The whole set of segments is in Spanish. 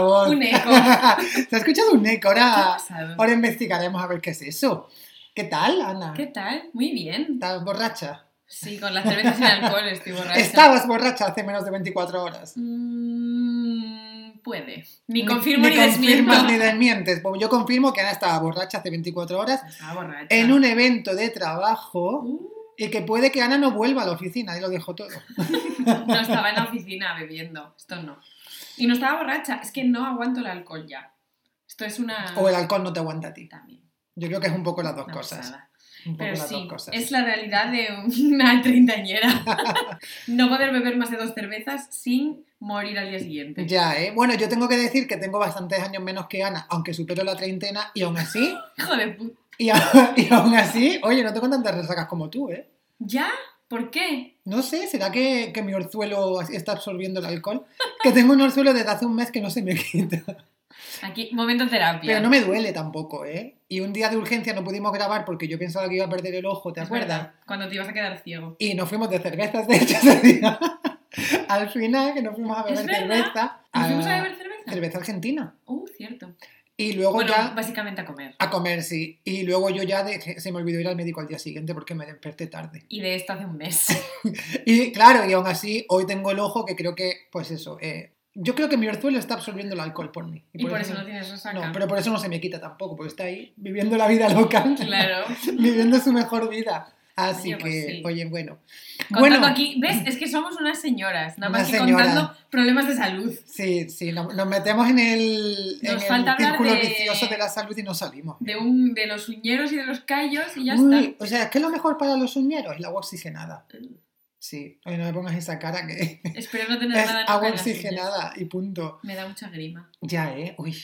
Voz. Un eco. se ha escuchado un eco. ¿Qué ha Ahora, ahora investigaremos a ver qué es eso. ¿Qué tal, Ana? ¿Qué tal? Muy bien. ¿Estás borracha? Sí, con la cerveza sin alcohol estoy borracha. Estabas borracha hace menos de 24 horas. Mm, puede. Ni confirmo ni, desmiento. confirmas ni desmientes. Pues yo confirmo que Ana estaba borracha hace 24 horas Estaba borracha. en un evento de trabajo Uh, y que puede que Ana no vuelva a la oficina y lo dejo todo. no estaba en la oficina bebiendo. Esto no. Y no estaba borracha. Es que no aguanto el alcohol ya. Esto es una... O el alcohol no te aguanta a ti. También. Yo creo que es un poco las dos una cosas. pasada. Un poco Pero las sí, dos cosas. es la realidad de una treintañera. no poder beber más de dos cervezas sin morir al día siguiente. Ya, ¿eh? Bueno, yo tengo que decir que tengo bastantes años menos que Ana, aunque supero la treintena, y aún así, Hijo de puta. y, y aún así, oye, no tengo tantas resacas como tú, ¿eh? ¿Ya? ¿Por qué? No sé, ¿será que, que mi orzuelo está absorbiendo el alcohol? Que tengo un orzuelo desde hace un mes que no se me quita. Aquí, momento terapia. Pero no me duele tampoco, ¿eh? Y un día de urgencia no pudimos grabar porque yo pensaba que iba a perder el ojo, ¿te Es acuerdas? verdad, Cuando te ibas a quedar ciego. Y nos fuimos de cervezas, de hecho, ese día. Al final, que nos fuimos a beber cerveza. ¿Nos fuimos a beber cerveza? Cerveza argentina. Uh, cierto. Y luego Bueno, ya... básicamente a comer. A comer, sí. Y luego yo ya dejé- se me olvidó ir al médico al día siguiente porque me desperté tarde. Y de esto hace un mes. Y claro, y aún así, hoy tengo el ojo que creo que, pues eso, eh, yo creo que mi orzuelo está absorbiendo el alcohol por mí. Y por eso no tienes resaca. No, pero por eso no se me quita tampoco, porque está ahí viviendo la vida loca, Claro. viviendo su mejor vida. Así Oye, que, pues sí. oye, bueno. Contando bueno, aquí, ¿ves? Es que somos unas señoras, nada más que señoras. contando problemas de salud. sí, sí, no- nos metemos en el, Nos falta círculo de- vicioso de la salud y no salimos. De, un, de los uñeros y de los callos y ya Uy, está. o sea, ¿qué es lo mejor para los uñeros? El agua oxigenada. Sí, oye, no me pongas esa cara que Espero no tener es nada agua oxigenada y punto. Me da mucha grima. Ya, ¿eh? Uy.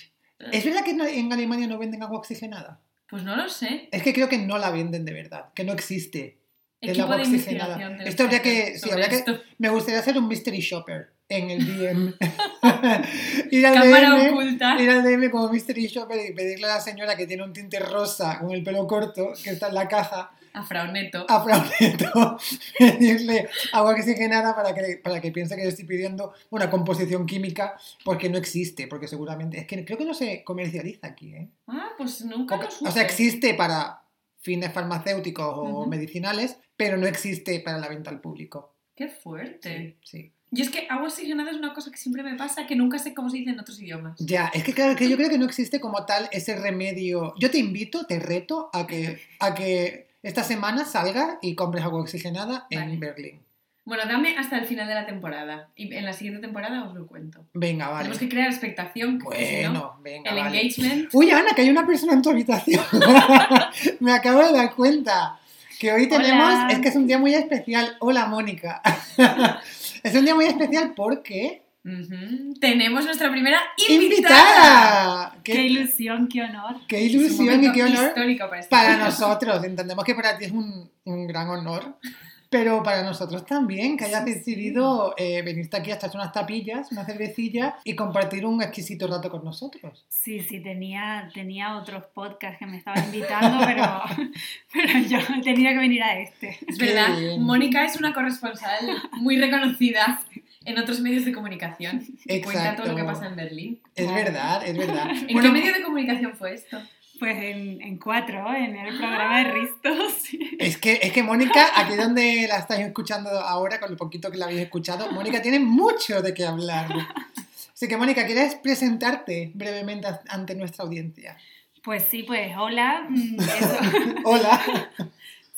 ¿Es verdad que en Alemania no venden agua oxigenada? Pues no lo sé. Es que creo que no la venden de verdad, que no existe. El agua de oxigenada. tenemos Esto habría que- sí, habría que-. Me gustaría hacer un mystery shopper en el DM. ir, al Cámara DM oculta. ir al DM como mystery shopper y pedirle a la señora que tiene un tinte rosa con el pelo corto, que está en la caja, A Frauneto. a Frauneto, pedirle agua oxigenada para que, para que piense que le estoy pidiendo una composición química porque no existe, porque seguramente, es que creo que no se comercializa aquí, ¿eh? Ah, pues nunca lo O sea, existe para fines farmacéuticos o medicinales, pero no existe para la venta al público. Qué fuerte. Sí, sí. Yo es que agua oxigenada es una cosa que siempre me pasa, que nunca sé cómo se dice en otros idiomas. Ya, es que claro, que yo creo que no existe como tal ese remedio. Yo te invito, te reto a que, a que esta semana salgas y compres agua oxigenada en. Berlín. Bueno, dame hasta el final de la temporada. Y en la siguiente temporada os lo cuento. Venga, vale. Tenemos que crear expectación, porque si no, Bueno, venga, el vale. engagement. Uy, Ana, que hay una persona en tu habitación. Me acabo de dar cuenta que hoy tenemos, Hola. es que es un día muy especial. Hola, Mónica. es un día muy especial porque Tenemos nuestra primera invitada. invitada. Qué Qué, ilusión, qué honor. qué ilusión y qué honor para, este para nosotros. Entendemos que para ti es un, un gran honor, pero para nosotros también, que hayas Sí, sí. decidido eh, venirte aquí a echarse unas tapillas, una cervecilla y compartir un exquisito rato con nosotros. Sí, sí, tenía, tenía otros podcasts que me estaban invitando, pero, pero yo tenía que venir a este. Es verdad. Mónica es una corresponsal muy reconocida en otros medios de comunicación. Y Cuenta Exacto. todo lo que pasa en Berlín. Es verdad, es verdad. ¿En Bueno, qué medio de comunicación fue esto? Pues en, en cuatro, en el programa de Ristos. Es que, es que Mónica, aquí donde la estáis escuchando ahora, con lo poquito que la habéis escuchado, Mónica tiene mucho de qué hablar. Así que, Mónica, ¿quieres presentarte brevemente ante nuestra audiencia? Pues sí, pues hola, mm, eso. Hola.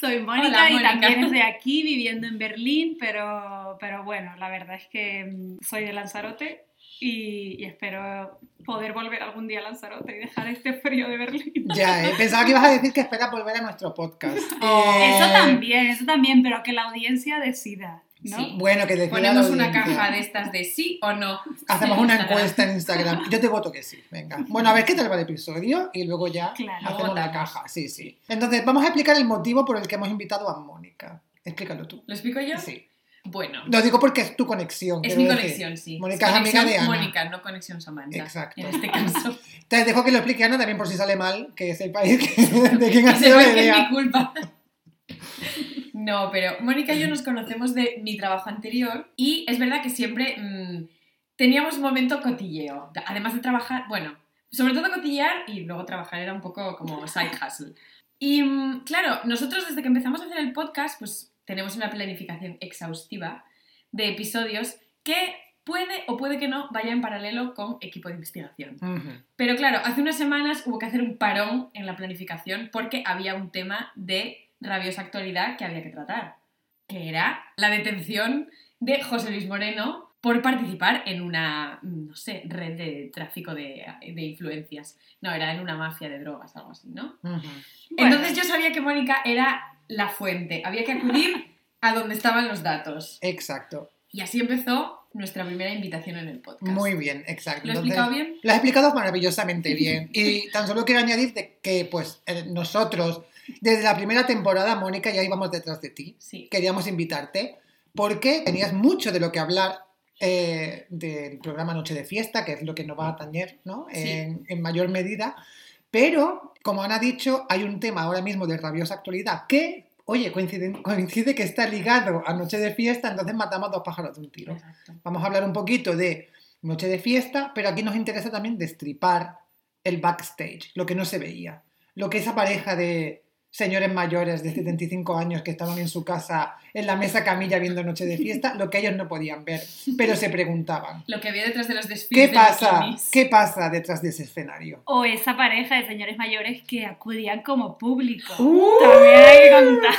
Soy Mónica Hola, y Mónica. también estoy aquí viviendo en Berlín, pero, pero bueno, la verdad es que mm, soy de Lanzarote y, y espero poder volver algún día a Lanzarote y dejar este frío de Berlín. Ya, eh, pensaba que ibas a decir que esperas volver a nuestro podcast. Oh, Eh, Eso también, eso también, pero que la audiencia decida, ¿no? Sí. Bueno, que Ponemos una caja de estas de sí o no. Hacemos una Instagram. encuesta en Instagram. Yo te voto que sí, venga. Bueno, a ver qué tal va el episodio y luego ya Claro, hacemos la caja. Sí, sí. Entonces, vamos a explicar el motivo por el que hemos invitado a Mónica. Explícalo tú. ¿Lo explico yo? Sí. Bueno, Lo digo porque es tu conexión. es mi decir. conexión, sí. Mónica es amiga de Ana. Mónica, no conexión Samantha. Exacto. En este caso. Te dejo que lo explique Ana también por si sale mal, que sepáis que- de quién ha sido la que es mi idea. culpa. No, pero Mónica y yo nos conocemos de mi trabajo anterior y es verdad que siempre mm, teníamos un momento cotilleo. Además de trabajar, bueno, sobre todo cotillear y luego trabajar era un poco como side hustle. Y mm, claro, nosotros desde que empezamos a hacer el podcast, pues tenemos una planificación exhaustiva de episodios que puede o puede que no vaya en paralelo con equipo de investigación. Pero claro, hace unas semanas hubo que hacer un parón en la planificación porque había un tema de rabiosa actualidad que había que tratar, que era la detención de José Luis Moreno por participar en una, no sé, red de tráfico de, de influencias. No, era en una mafia de drogas, algo así, ¿no? Entonces yo sabía que Mónica era la fuente, había que acudir a donde estaban los datos. Exacto. Y así empezó nuestra primera invitación en el podcast. Muy bien, exacto. ¿Lo he Entonces, explicado bien? Lo has explicado maravillosamente bien. Y tan solo quiero añadir de que, pues, eh, nosotros, desde la primera temporada, Mónica, ya íbamos detrás de ti. Sí. Queríamos invitarte porque tenías mucho de lo que hablar eh, del programa Noche de Fiesta, que es lo que nos va a atañer, ¿no? Sí. En, en mayor medida. Pero, como Ana ha dicho, hay un tema ahora mismo de rabiosa actualidad que, oye, coincide, coincide que está ligado a Noche de Fiesta, entonces matamos dos pájaros de un tiro. Exacto. Vamos a hablar un poquito de Noche de Fiesta, pero aquí nos interesa también destripar el backstage, lo que no se veía. Lo que esa pareja de señores mayores de 75 años que estaban en su casa en la mesa camilla viendo Noche de Fiesta, lo que ellos no podían ver, pero se preguntaban. Lo que había detrás de los ¿Qué desfiles de pasa? ¿Qué pasa detrás de ese escenario? O esa pareja de señores mayores que acudían como público. ¡Uh! También hay que contar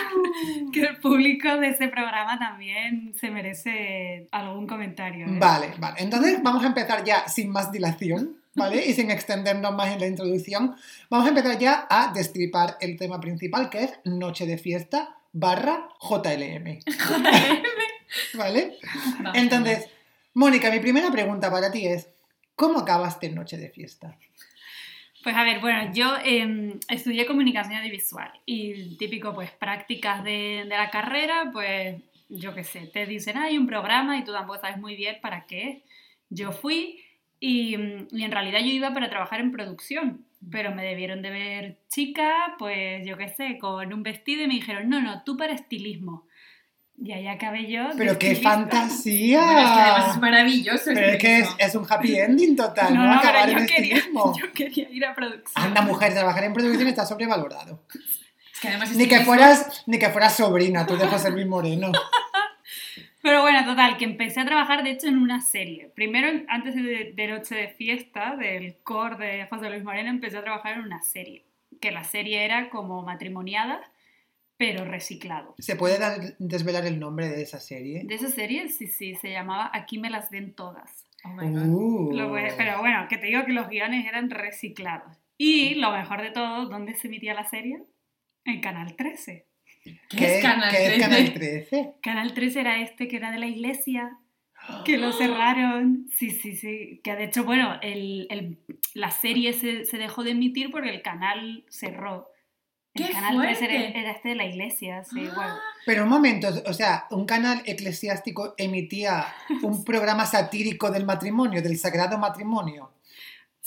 que el público de ese programa también se merece algún comentario. ¿eh? Vale, vale. Entonces vamos a empezar ya sin más dilación, ¿vale? Y sin extendernos más en la introducción. Vamos a empezar ya a destripar el tema principal, que es Noche de Fiesta barra JLM. ¿Vale? Vamos Entonces, Mónica, mi primera pregunta para ti es, ¿cómo acabaste Noche de Fiesta? Pues a ver, bueno, yo eh, estudié comunicación audiovisual y típico, pues prácticas de, de la carrera, pues yo qué sé, te dicen, hay un programa y tú tampoco sabes muy bien para qué. Yo fui y, mm, y en realidad yo iba para trabajar en producción, pero me debieron de ver chica, pues yo qué sé, con un vestido y me dijeron, no, no, tú para estilismo. Y ahí acabé yo. ¡Pero qué estilista. fantasía! Bueno, es que además es maravilloso. Pero es que es, es un happy ending total, ¿no? No, Acabar pero en yo quería, estilismo. yo quería ir a producción. Anda, mujer, trabajar en producción está sobrevalorado. Es que además Ni que fueras, ni que fueras sobrina tú de José Luis Moreno. Pero bueno, total, que empecé a trabajar de hecho en una serie. Primero, antes de, de Noche de Fiesta, del core de José Luis Moreno, empecé a trabajar en una serie. Que la serie era como matrimoniada, pero reciclado. ¿Se puede dar- desvelar el nombre de esa serie? De esa serie, sí, sí, se llamaba Aquí me las den todas. Oh my God. Uh. Lo pero bueno, que te digo que los guiones eran reciclados. Y lo mejor de todo, ¿dónde se emitía la serie? En Canal 13. ¿Qué, es Canal qué es 13? Canal 13? Canal 13 era este que era de la iglesia. que lo cerraron. Sí, sí, sí. Que de hecho, bueno, el, el- la serie se, se dejó de emitir porque el canal cerró. El ¡Qué canal 3 era, fuerte! era este de la iglesia, sí, Ah, bueno. Pero un momento, o sea, un canal eclesiástico emitía un programa satírico del matrimonio, del sagrado matrimonio.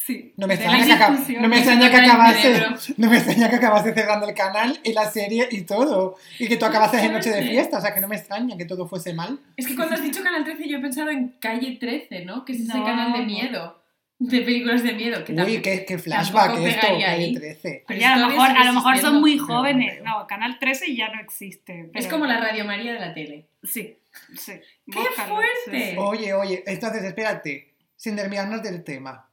Sí. No me extraña, que, no me extraña que acabase, no me extraña que acabase cerrando el canal y la serie y todo. Y que tú acabases en noche de fiesta, o sea que no me extraña que todo fuese mal. Es que cuando has dicho Canal 13 yo he pensado en Calle 13, ¿no? Que es ese No. canal de miedo. De películas de miedo. Que Uy, qué, qué flashback esto, Calle ahí. 13. Pero Ya, a lo mejor, a lo mejor son muy jóvenes. No, Canal 13 ya no existe. Es como la Radio María de la tele. Sí, sí. ¡Qué Búscalo, fuerte! sí. Oye, oye, entonces espérate, sin desviarnos del tema,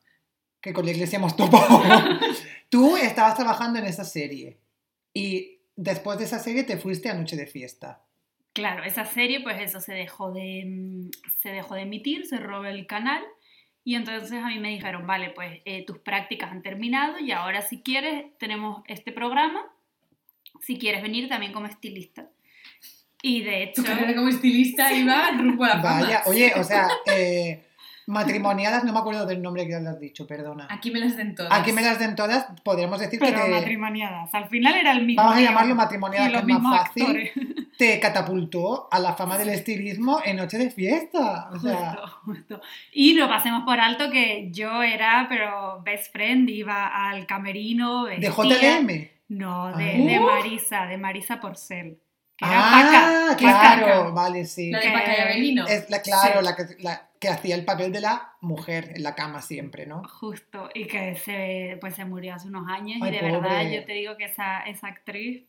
que con la iglesia hemos topado. Tú estabas trabajando en esa serie y después de esa serie te fuiste a Noche de Fiesta. Claro, esa serie, pues eso se dejó de, se dejó de emitir, se robó el canal y entonces a mí me dijeron, vale, pues eh, tus prácticas han terminado y ahora si quieres tenemos este programa, si quieres venir también como estilista. Y de hecho, Tu carrera como estilista iba rumbo a la fama. Vaya, oye, o sea, eh, matrimoniadas, no me acuerdo del nombre que le has dicho, perdona. Aquí me las den todas. Aquí me las den todas, podríamos decir que pero te, matrimoniadas, al final era el mismo. vamos a llamarlo matrimoniadas, que es más fácil, actores. te catapultó a la fama del estilismo en Noche de Fiesta. O sea, Justo, justo. Y no pasemos por alto que yo era, pero best friend, iba al camerino. de vestía- JLM. No, Ah. de, de Marisa, de Marisa Porcel. Que era Ah, Paca, claro, Paca. vale, sí. La de que- Paca y Abelino. Es la, claro, Sí. la que, la, que hacía el papel de la mujer en la cama siempre, ¿no? Justo, y que se, pues se murió hace unos años Ay, y de verdad yo te digo que esa, esa actriz,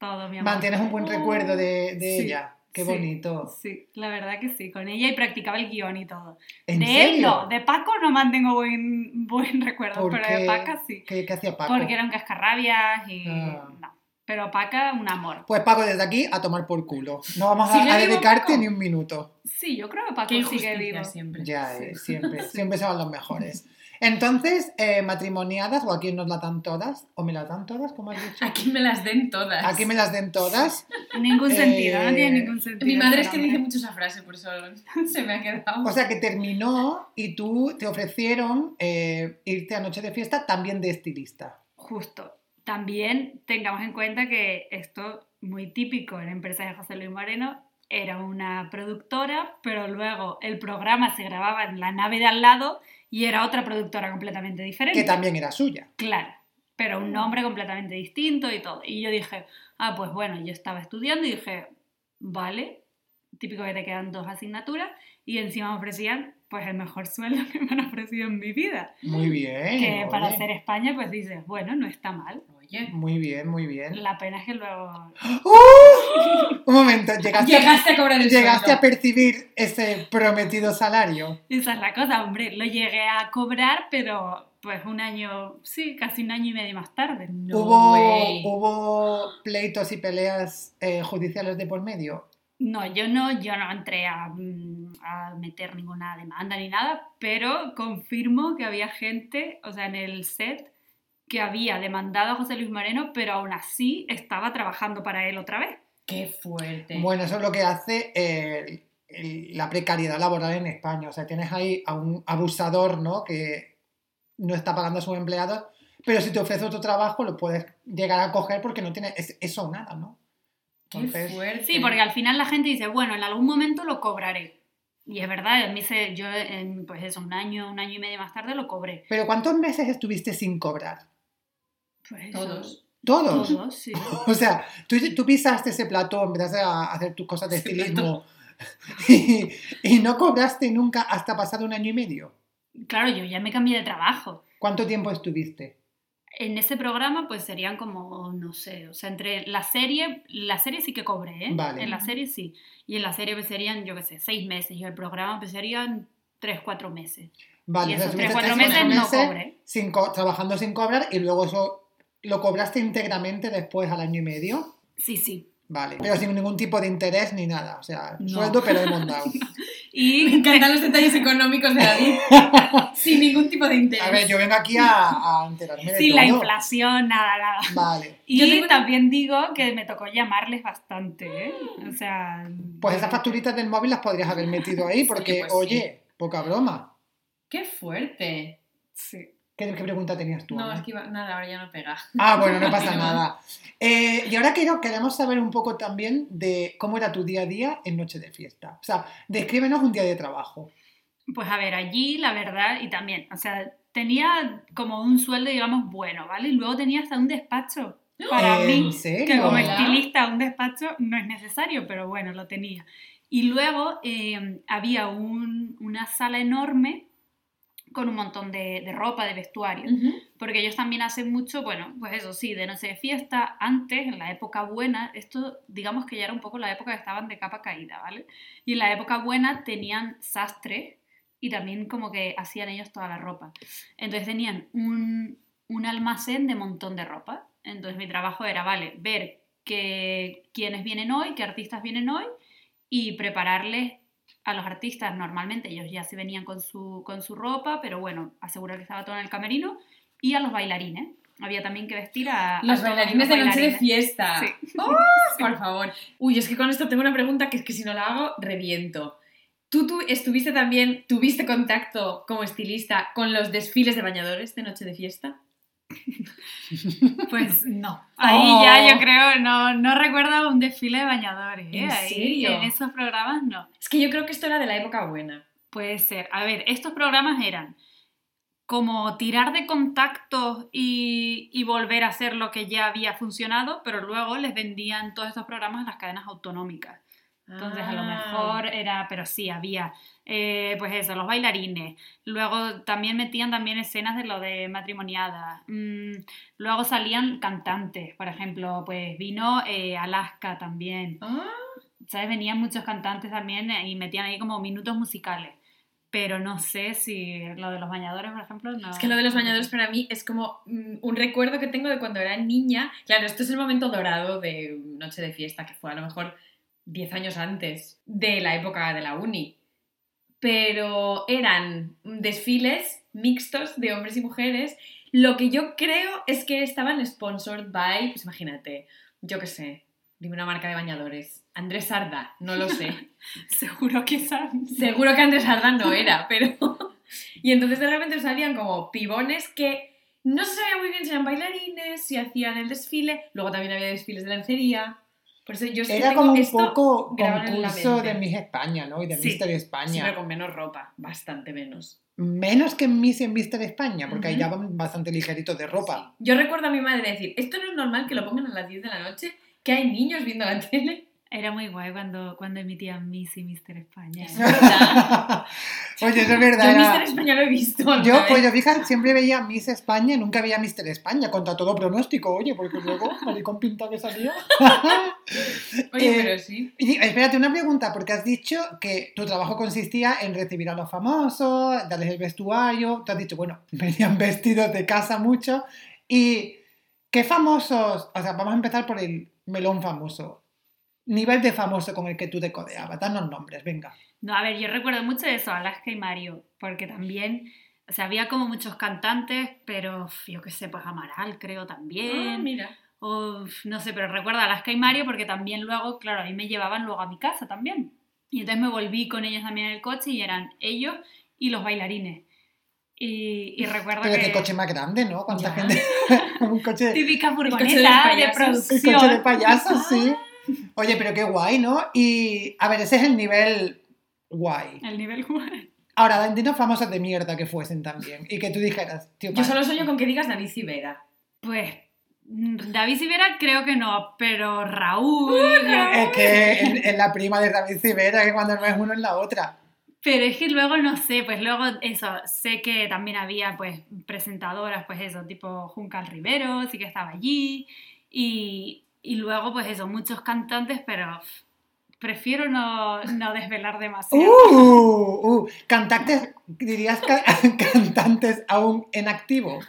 todo mi amor. Mantienes un buen recuerdo de, de Sí, ella. Qué sí, bonito. Sí, la verdad que sí, con ella y practicaba el guion y todo. ¿En de serio? él no, de Paco no mantengo buen, buen recuerdo, ¿Por pero qué? de Paca sí. ¿Qué, qué hacía Paco? Porque era un cascarrabias y Ah. no. Pero Paca, un amor. Pues Paco, desde aquí a tomar por culo. No vamos a, ¿Sigue a vivo dedicarte Paco? ni un minuto. Sí, yo creo que Paco sigue vivo. siempre. Ya, eh, siempre, Sí. siempre se van los mejores. Entonces, eh, matrimoniadas, o aquí nos la dan todas, o me las dan todas, como has dicho. Aquí me las den todas. Aquí me las den todas. Ningún Eh, sentido, no tiene ningún sentido. Mi madre es que dice mucho esa frase, por eso se me ha quedado. O sea que terminó y tú te ofrecieron eh, irte a noche de fiesta también de estilista. Justo. También tengamos en cuenta que esto, muy típico en la empresa de José Luis Moreno, era una productora, pero luego el programa se grababa en la nave de al lado y era otra productora completamente diferente. Que también era suya. Claro, pero un nombre completamente distinto y todo. Y yo dije, ah, pues bueno, yo estaba estudiando y dije, vale, típico que te quedan dos asignaturas y encima me ofrecían pues el mejor sueldo que me han ofrecido en mi vida. Muy bien. que para ser España pues dices, bueno, no está mal. Muy bien, muy bien. La pena es que luego... ¡Uh! Un momento, llegaste, llegaste a cobrar el llegaste a sueldo. percibir ese prometido salario. Esa es la cosa, hombre, lo llegué a cobrar, pero pues un año, sí, casi un año y medio más tarde. No ¿Hubo, way. ¿Hubo pleitos y peleas eh, judiciales de por medio? No, yo no, yo no entré a, mm, a meter ninguna demanda ni nada, pero confirmo que había gente, o sea, en el set, que había demandado a José Luis Moreno, pero aún así estaba trabajando para él otra vez. Qué fuerte. Bueno, eso es lo que hace eh, el- la precariedad laboral en España. O sea, tienes ahí a un abusador, ¿no? Que no está pagando a sus empleados, pero si te ofrece otro trabajo lo puedes llegar a coger porque no tiene es- eso o nada, ¿no? Qué fuerte. Sí, porque al final la gente dice, bueno, en algún momento lo cobraré. Y es verdad, a mí se, yo, en, pues eso, un año, un año y medio más tarde lo cobré. Pero ¿cuántos meses estuviste sin cobrar? Pues Todos. Todos. Todos, sí. O sea, tú, tú pisaste ese plató, empezaste a hacer tus cosas de estilismo y, y no cobraste nunca hasta pasado un año y medio. Claro, yo ya me cambié de trabajo. ¿Cuánto tiempo estuviste? En ese programa, pues serían como, no sé, o sea, entre la serie, la serie sí que cobré, ¿eh? Vale. En la serie sí. Y en la serie pues serían, yo qué sé, seis meses. Y el programa pues serían tres, cuatro meses. Vale, y o sea, esos tres, cuatro meses cuatro no cobré. sin co- trabajando sin cobrar y luego eso lo cobraste íntegramente después al año y medio. Sí, sí. Vale, pero sin ningún tipo de interés ni nada. O sea, No. sueldo pero hemos dado. Me Y encantan los detalles económicos de David. Sin ningún tipo de interés. A ver, yo vengo aquí a, a enterarme de sin todo. la inflación, nada, nada. Vale. Y Yo tengo una- también digo que me tocó llamarles bastante, ¿eh? O sea... Pues esas facturitas del móvil las podrías haber metido ahí porque, pues sí. oye, poca broma. Qué fuerte. Sí. ¿Qué, qué pregunta tenías tú? No, Ana? es que iba... nada, ahora ya no pega. Ah, bueno, no pasa nada. Eh, y ahora quiero, queremos saber un poco también de cómo era tu día a día en Noche de Fiesta. O sea, descríbenos un día de trabajo. Pues a ver, allí la verdad, y también, o sea, tenía como un sueldo, digamos, bueno, ¿vale? Y luego tenía hasta un despacho para ¿En mí, serio? que como estilista un despacho no es necesario, pero bueno, lo tenía. Y luego eh, había un- una sala enorme con un montón de, de ropa, de vestuario. Porque ellos también hacen mucho, bueno, pues eso sí, de noche de fiesta, antes, en la época buena, esto digamos que ya era un poco la época que estaban de capa caída, ¿vale? Y en la época buena tenían sastres y también como que hacían ellos toda la ropa. Entonces tenían un, un almacén de montón de ropa. Entonces mi trabajo era, vale, ver que, quiénes vienen hoy, qué artistas vienen hoy y prepararles a los artistas normalmente ellos ya se venían con su, con su ropa, pero bueno, asegurar que estaba todo en el camerino, y a los bailarines. Había también que vestir a... Los bailarines de noche de fiesta. Sí. ¡Oh! por favor. Uy, es que con esto tengo una pregunta que es que si no la hago, reviento. ¿Tú, tú estuviste también, tuviste contacto como estilista con los desfiles de bañadores de noche de fiesta? Pues no. Ahí Oh. ya yo creo, no, no recuerdo un desfile de bañadores. ¿eh? ¿En Ahí, serio? en esos programas no. Es que yo creo que esto era de la época buena. Puede ser. A ver, estos programas eran como tirar de contactos y, y volver a hacer lo que ya había funcionado, pero luego les vendían todos estos programas a las cadenas autonómicas. Entonces a lo Ah. mejor era, pero sí, había, eh, pues eso, los bailarines. Luego también metían también escenas de lo de matrimoniada. Mm, luego salían cantantes, por ejemplo, pues vino eh, Alaska también. Ah, ¿Sabes? Venían muchos cantantes también eh, y metían ahí como minutos musicales. Pero no sé si lo de los bañadores, por ejemplo, no. Es que lo de los bañadores para mí es como mm, un recuerdo que tengo de cuando era niña. Claro, esto es el momento dorado de Noche de Fiesta, que fue a lo mejor 10 años antes de la época de la uni. Pero eran desfiles mixtos de hombres y mujeres. Lo que yo creo es que estaban sponsored by, pues imagínate, yo qué sé, dime una marca de bañadores. Andrés Sarda, no lo sé. Seguro que saben. Seguro que Andrés Ardan no era, pero... Y entonces de repente salían como pibones que no se sabía muy bien si eran bailarines, si hacían el desfile, luego también había desfiles de lencería. Por eso yo sí que Era tengo como un esto, poco concurso de Miss España, ¿no? Y de Sí. Mister sí, España. pero con menos ropa, bastante menos. Menos que en Miss y en Mister España, porque ahí Ujú. ya van bastante ligeritos de ropa. Yo recuerdo a mi madre decir, esto no es normal que lo pongan a las 10 de la noche, que hay niños viendo la tele. Era muy guay cuando, cuando emitían Miss y Mister España. Es verdad. Oye, eso es verdad. Yo era- Mister España lo he visto. Yo, pues yo fíjate, siempre veía Miss España y nunca veía Mister España, contra todo pronóstico, oye, porque luego, maricón pinta que salía. Oye, Eh, pero sí. Y espérate, una pregunta, porque has dicho que tu trabajo consistía en recibir a los famosos, darles el vestuario, tú has dicho, bueno, venían vestidos de casa mucho, y ¿qué famosos? O sea, vamos a empezar por el melón famoso. Nivel de famoso con el que tú te codeabas, danos nombres, venga. No, a ver, yo recuerdo mucho de eso, Alaska y Mario, porque también, o sea, había como muchos cantantes, pero yo qué sé, pues Amaral creo Ah, también, mira. o no sé, pero recuerdo a Alaska y Mario porque también luego, claro, a mí me llevaban luego a mi casa también. Y entonces me volví con ellos también en el coche y eran ellos y los bailarines. Y, y recuerdo Pero que... qué coche más grande, ¿no? ¿Cuánta Ya. gente? un coche, Típica coche de furgoneta de, producción. coche de payasos, sí. Oye, pero qué guay, ¿no? Y, a ver, ese es el nivel guay. El nivel guay. Ahora, dinos famosos de mierda que fuesen también. Y que tú dijeras, tío, Yo solo sueño con que digas David Civera. Pues mm, David Sivera creo que no, pero Raúl. yo- Es que es, es la prima de David Civera, que cuando no es uno es la otra. Pero es que luego no sé, pues luego eso, sé que también había pues presentadoras, pues eso, tipo Juncal Rivero, sí que estaba allí. Y, y luego pues eso, muchos cantantes, pero prefiero no, no desvelar demasiado. Uh, uh, cantantes, dirías ca- cantantes aún en activo.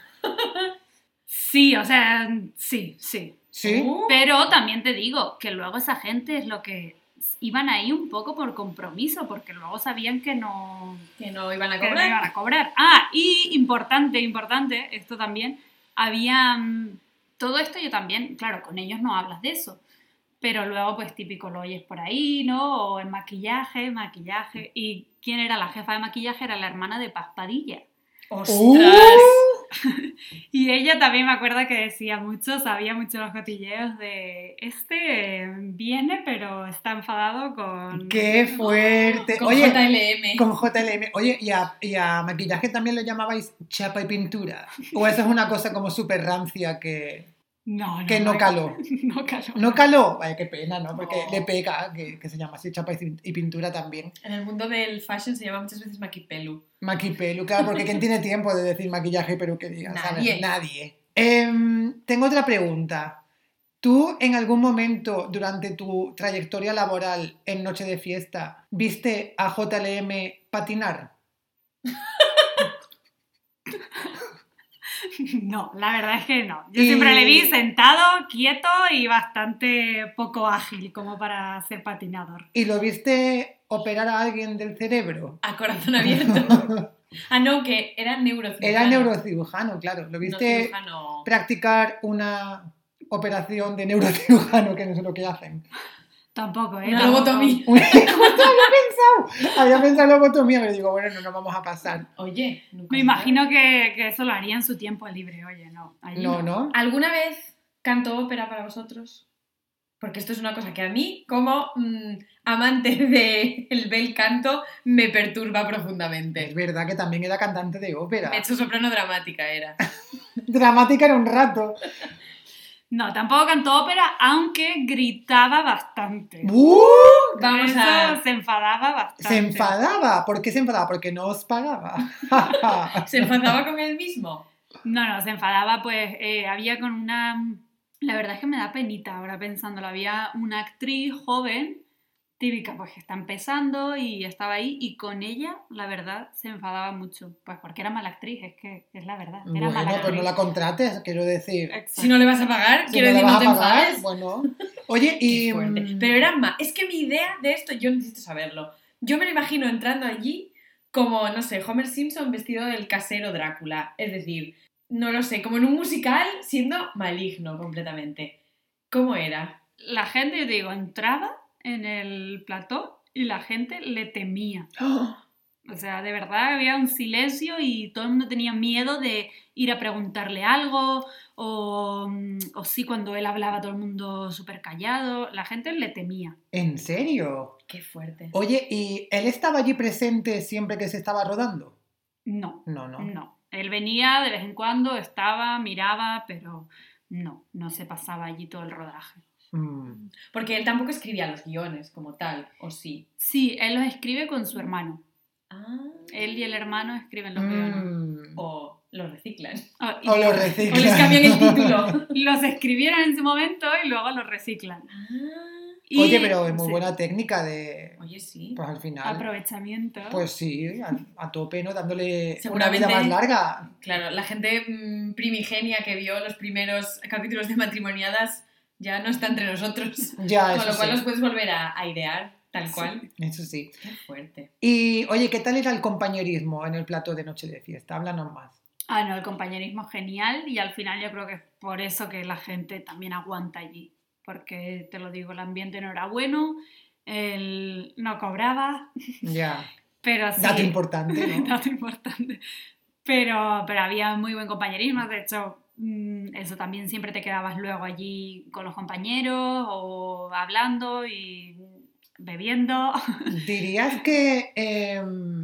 Sí, o sea, sí, sí. ¿Sí? Uh, Pero también te digo que luego esa gente es lo que iban ahí un poco por compromiso, porque luego sabían que no, que no iban a que no cobrar. iban a cobrar. Ah, y importante, importante, esto también, había... Todo esto yo también, claro, con ellos no hablas de eso, pero luego pues típico lo oyes por ahí, ¿no? O en maquillaje, maquillaje. ¿Y quién era la jefa de maquillaje? Era la hermana de Paz Padilla. ¡Ostras! Y ella también me acuerdo que decía mucho, sabía mucho los cotilleos de este eh, viene pero está enfadado con... ¡Qué fuerte! Con Oye, JLM. con JLM. Oye, ¿y a, y a maquillaje también lo llamabais chapa y pintura? ¿O eso es una cosa como súper rancia que, No, no, que no caló? No caló. ¿No caló? Vaya, qué pena, ¿no? Porque No. le pega, que, que se llama así, chapa y pintura también. En el mundo del fashion se llama muchas veces maquipelu. Maquipelu, claro, porque ¿quién tiene tiempo de decir maquillaje y peluquería? ¿sabes? Nadie. Nadie. Em, tengo otra pregunta. ¿Tú en algún momento durante tu trayectoria laboral en Noche de Fiesta viste a JLM patinar? No, la verdad es que no. Yo Y- siempre le vi sentado, quieto y bastante poco ágil como para ser patinador. ¿Y lo viste operar a alguien del cerebro? A corazón abierto. ah, no, que era neurocirujano. Era neurocirujano, claro. ¿Lo No viste cirujano. practicar una operación de neurocirujano, que no sé lo que hacen? Tampoco, ¿eh? Una lobotomía. Justo había pensado, había pensado en lobotomía, pero digo, bueno, no nos vamos a pasar. Oye, nunca Me imagino que, que eso lo haría en su tiempo libre, oye, no. allí No, ¿no? sabe. ¿Alguna vez cantó ópera para vosotros? Porque esto es una cosa que a mí, como mm, amante del bel canto, me perturba Es profundamente. verdad que también era cantante de ópera. Hecho soprano dramática era. Dramática era un rato. No, tampoco cantó ópera, aunque gritaba bastante. ¡Uh! Vamos Eso a- se enfadaba bastante. Se enfadaba. ¿Por qué se enfadaba? Porque no os pagaba. ¿Se enfadaba con él mismo? No, no, se enfadaba, pues eh, había con una... La verdad es que me da penita ahora pensándolo. Había una actriz joven, típica, pues que está empezando y estaba ahí y con ella, la verdad, se enfadaba mucho. Pues porque era mala actriz, es que es la verdad. Era mala bueno, pues actriz. no la contrates, quiero decir. Exacto. Si no le vas a pagar, Si quiero no le decir, no te a pagar, enfades. bueno. Oye, y. mm, Pero era más. Es que mi idea de esto, yo necesito saberlo. Yo me lo imagino entrando allí como, no sé, Homer Simpson vestido del casero Drácula. Es decir, no lo sé, como en un musical siendo maligno completamente. ¿Cómo era? La gente, yo te digo, entraba en el plató y la gente le temía. O sea, de verdad había un silencio y todo el mundo tenía miedo de ir a preguntarle algo o, mm, o sí, cuando él hablaba todo el mundo súper callado. La gente le temía. ¿En serio? Qué fuerte. Oye, ¿y él estaba allí presente siempre que se estaba rodando? No, No, no. no. Él venía de vez en cuando, estaba, miraba, pero no, no se pasaba allí todo el rodaje. Mm. Porque él tampoco escribía los guiones como tal, ¿o sí? Sí, él los escribe con su hermano. Ah. Él y el hermano escriben los guiones. Mm. O los reciclan. Oh, y O lo O les reciclan. cambian el título. los escribieron en su momento y luego los reciclan. Y- Oye, pero es muy sí, buena técnica de. Oye, sí. Pues al final. Aprovechamiento. Pues sí, a, a tope, ¿no? Dándole una vida más larga. Claro, la gente mm, primigenia que vio los primeros capítulos de Matrimoniadas ya no está entre nosotros. Ya, Con eso lo cual sí. los puedes volver a, a idear, tal cual. Eso sí. Qué fuerte. Y, oye, ¿qué tal era el compañerismo en el plato de Noche de Fiesta? Háblanos más. Ah, no, el compañerismo es genial y al final yo creo que es por eso que la gente también aguanta allí. Porque, te lo digo, el ambiente no era bueno, él no cobraba, Ya. pero sí... Dato importante, ¿no? dato importante. Pero, pero había muy buen compañerismo, de hecho, eso también siempre te quedabas luego allí con los compañeros o hablando y bebiendo. ¿Dirías que eh,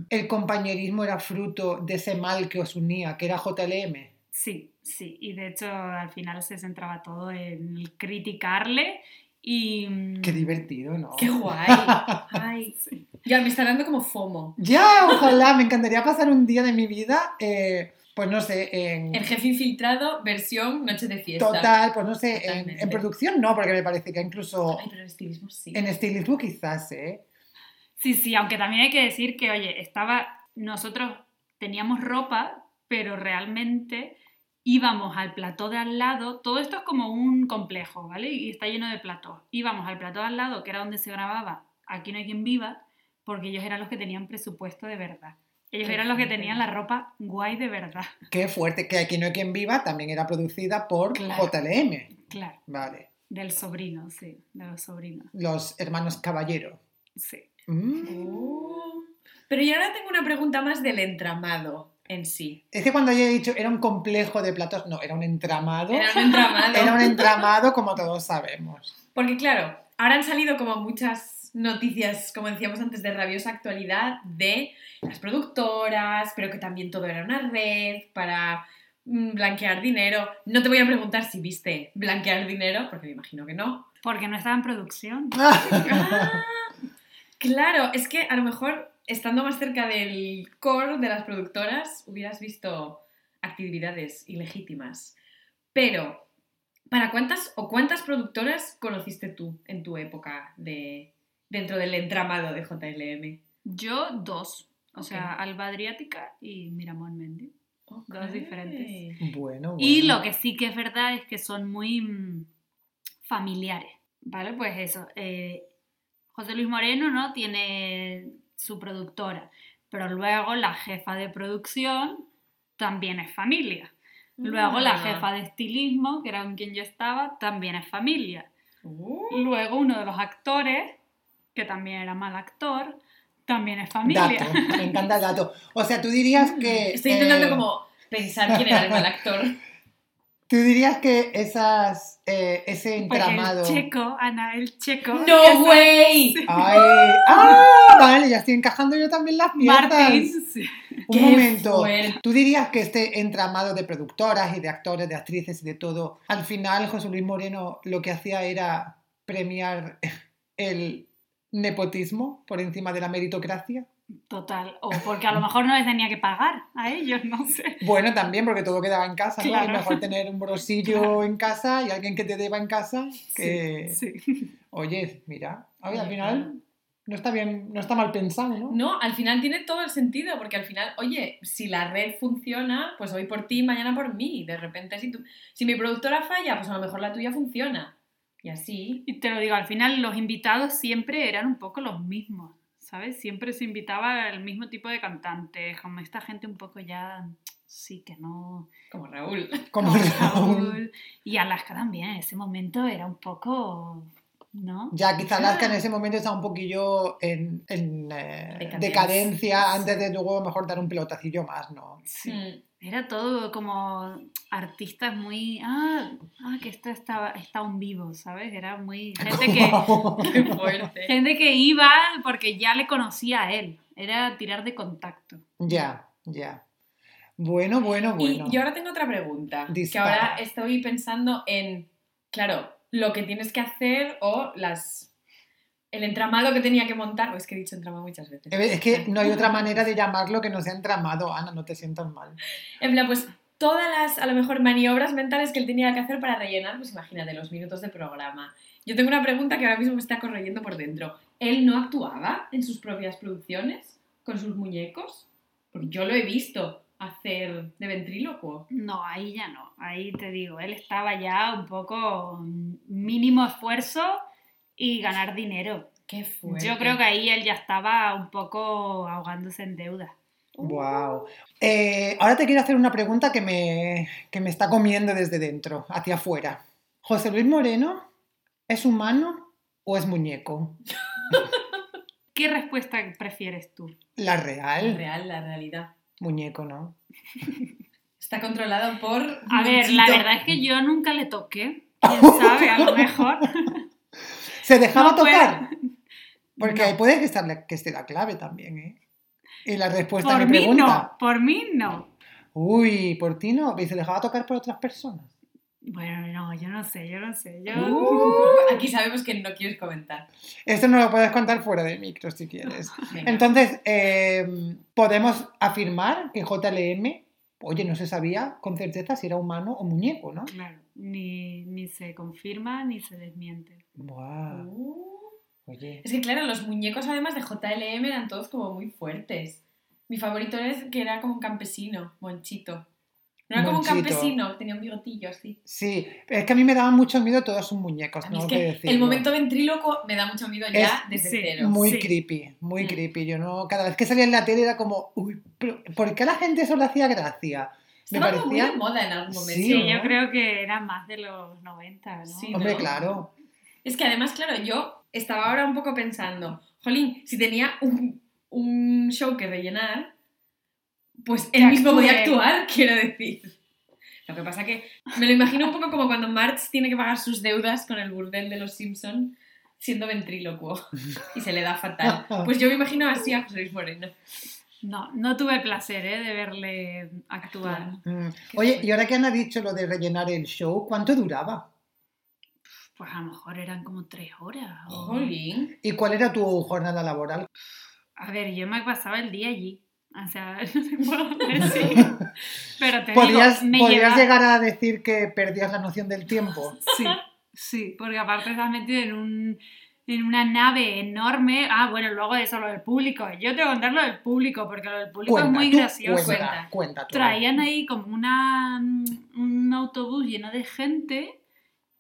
el compañerismo era fruto de ese mal que os unía, que era JLM? Sí, sí, y de hecho al final se centraba todo en criticarle y... mm, Qué divertido, ¿no? Qué guay. Ay, Ya me está dando como FOMO. Ya, ojalá, me encantaría pasar un día de mi vida, eh, pues no sé, en... El jefe infiltrado, versión Noche de Fiesta. Total, pues no sé, en, en producción no, porque me parece que incluso Ay, pero el estilismo sí. en estilismo quizás, ¿eh? Sí, sí, aunque también hay que decir que, oye, estaba, nosotros teníamos ropa, pero realmente íbamos al plató de al lado, todo esto es como un complejo, ¿vale? Y está lleno de platós. Íbamos al plató de al lado, que era donde se grababa Aquí no hay quien viva, porque ellos eran los que tenían presupuesto de verdad. Ellos Qué eran los que fuerte. tenían la ropa guay de verdad. Qué fuerte, que Aquí no hay quien viva también era producida por Claro. JLM. Claro, Vale, del sobrino, sí, de los sobrinos, los hermanos Caballero. sí. Mm. Pero yo ahora tengo una pregunta más del entramado en sí. Es que cuando yo he dicho era un complejo de platos, no, era un entramado. Era un entramado. Era un entramado como todos sabemos. Porque claro, ahora han salido como muchas noticias, como decíamos antes, de rabiosa actualidad de las productoras, pero que también todo era una red para mm, blanquear dinero. No te voy a preguntar si viste blanquear dinero, porque me imagino que no. Porque no estaba en producción. Ah, claro, es que a lo mejor estando más cerca del core de las productoras hubieras visto actividades ilegítimas. Pero, ¿para cuántas o cuántas productoras conociste tú en tu época de dentro del entramado de JLM? Yo dos, o sea, Alba Adriática y Miramón Mendy. Dos diferentes. Bueno, bueno. Y lo que sí que es verdad es que son muy mm, familiares, ¿vale? Pues eso, eh, José Luis Moreno, ¿no? Tiene su productora, pero luego la jefa de producción también es familia. Luego la Ah. jefa de estilismo, que era con quien yo estaba, también es familia. Uh, Luego uno de los actores, que también era mal actor, también es familia. Dato, me encanta el dato. O sea, tú dirías que... Estoy intentando eh, como pensar quién era el mal actor. ¿Tú dirías que esas, eh, ese entramado... el checo, Ana, el checo. ¡No, güey! Ay, ¡ah! Vale, ya estoy encajando yo también las sí. Un Qué momento. fuerte. ¿Tú dirías que este entramado de productoras y de actores, de actrices y de todo, al final José Luis Moreno lo que hacía era premiar el nepotismo por encima de la meritocracia? Total. O porque a lo mejor no les tenía que pagar a ellos, no sé. Bueno, también porque todo quedaba en casa, ¿no? Claro. Y mejor tener un brosillo en casa y alguien que te deba en casa que... Sí. Oye, mira, oye, al final no está bien, no está mal pensado, ¿no? No, al final tiene todo el sentido, porque al final, oye, si la red funciona, pues hoy por ti, mañana por mí. De repente, si, tú, si mi productora falla, pues a lo mejor la tuya funciona. Y así. Y te lo digo, al final los invitados siempre eran un poco los mismos, ¿sabes? Siempre se invitaba el mismo tipo de cantantes, como esta gente un poco ya, sí que no... Como Raúl. Como Raúl. Y Alaska también, en ese momento era un poco, ¿no? Ya, quizá Alaska en ese momento está un poquillo en, en, eh, Decadencia. decadencia antes de luego mejor dar un pelotacillo más, ¿no? Sí. Era todo como artistas muy, ah, ah que esto está, está aún vivo, ¿sabes? Era muy gente que... Qué fuerte. Gente que iba porque ya le conocía a él. Era tirar de contacto. ya, ya. Bueno, bueno, bueno. Y yo ahora tengo otra pregunta. Dispara. Que ahora estoy pensando en, claro, lo que tienes que hacer o las el entramado que tenía que montar. Es que he dicho entramado muchas veces. Es que no hay otra manera de llamarlo que no sea entramado, Ana, no te sientas mal. En plan, pues todas las, a lo mejor, maniobras mentales que él tenía que hacer para rellenar, pues imagínate, los minutos de programa. Yo tengo una pregunta que ahora mismo me está corriendo por dentro. ¿Él no actuaba en sus propias producciones con sus muñecos? Porque yo lo he visto hacer de ventrílocuo. No, ahí ya no. Ahí te digo, él estaba ya un poco mm, mínimo esfuerzo y ganar dinero. Qué fuerte. Yo creo que ahí él ya estaba un poco ahogándose en deuda. Wow. ahora te quiero hacer una pregunta que me, que me está comiendo desde dentro, hacia afuera. ¿José Luis Moreno es humano o es muñeco? ¿Qué respuesta prefieres tú? La La real. real, la realidad. Muñeco, ¿no? Está controlado por. A ver, la verdad es que yo nunca le toqué. ¿Quién sabe? A lo mejor. ¿Se dejaba No, pues, tocar? Porque no. puede que, estar la, que esté la clave también, ¿eh? Y la respuesta a Por mi mí pregunta. no, por mí no. Uy, por ti no. ¿Y se dejaba tocar por otras personas? Bueno, no, yo no sé, yo no sé. Yo... Uh, aquí sabemos que no quieres comentar. Esto no lo puedes contar fuera de micro si quieres. Entonces, eh, podemos afirmar que JLM, oye, no se sabía con certeza si era humano o muñeco, ¿no? Claro, ni, ni se confirma ni se desmiente. Buah, Uh. oye. Es que claro, los muñecos además de JLM eran todos como muy fuertes. Mi favorito es que era como un campesino, Monchito. No era como un campesino, tenía un bigotillo así. Sí, es que a mí me daban mucho miedo todos sus muñecos, A mí tengo es que que decirlo. el momento ventríloco me da mucho miedo ya Es- desde sí, cero. Muy Sí. creepy, muy Mm. creepy. Yo no, cada vez que salía en la tele era como, uy, pero ¿por qué a la gente eso le hacía gracia? Me Estaba como muy parecía- de moda en algún momento. Sí, Sí, ¿no? yo creo que era más de los 90, ¿no? Sí, Hombre, ¿no? claro. Es que además, claro, yo estaba ahora un poco pensando, jolín, si tenía un, un show que rellenar, pues él mismo podía actuar, quiero decir. Lo que pasa que me lo imagino un poco como cuando Marge tiene que pagar sus deudas con el burdel de los Simpson siendo ventrílocuo y se le da fatal. Pues yo me imagino así a José Luis Moreno. No, no tuve el placer ¿eh? de verle actuar. Mm. Oye, y ahora que han dicho lo de rellenar el show, ¿cuánto duraba? Pues a lo mejor eran como tres horas. o- Jolín. ¿Y cuál era tu jornada laboral? A ver, yo me pasaba el día allí. O sea, no te puedo decir. Pero te ¿Podrías, digo, me podrías lleva- llegar a decir que perdías la noción del tiempo? Sí, sí, porque aparte estás metido en un en una nave enorme. Ah, bueno, luego eso, lo del público. Yo tengo que contar lo del público, porque lo del público Cuenta, es muy gracioso. Cuenta, cuenta tú. Traían ahí como una, un autobús lleno de gente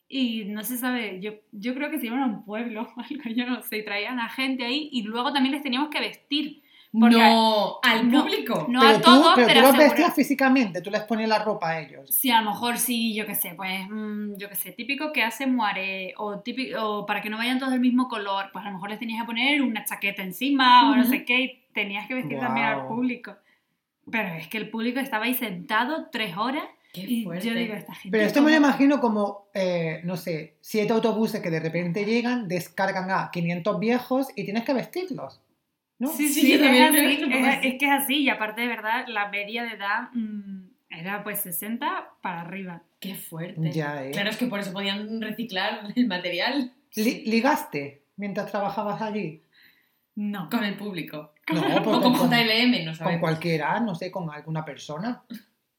y no se sabe, yo, yo creo que se iban a un pueblo o algo, yo no sé, traían a gente ahí y luego también les teníamos que vestir. Porque no, al no, público. No pero a tú, todos, pero pero, tú los vestías físicamente, tú les ponías la ropa a ellos. Sí, a lo mejor sí, yo qué sé, pues, mm, yo qué sé, típico que hace muare, o, típico, o para que no vayan todos del mismo color, pues a lo mejor les tenías que poner una chaqueta encima, o no sé qué, y tenías que vestir también al público. Pero es que el público estaba ahí sentado tres horas Qué y fuerte. yo digo, esta gente... Pero esto me lo ¿cómo- imagino como, eh, no sé, siete autobuses que de repente llegan, descargan a 500 viejos y tienes que vestirlos. ¿No? Sí, sí, Sí, yo es, también así, es poco es- así. es que es así. Y aparte, de verdad, la media de edad mm, era pues 60 para arriba. Qué fuerte. Ya, ¿eh? Claro, es que por eso podían reciclar el material Li- ¿Ligaste mientras trabajabas allí? No. con el público. No, O con con, JLM, no con sabemos. cualquiera, no sé, con alguna persona.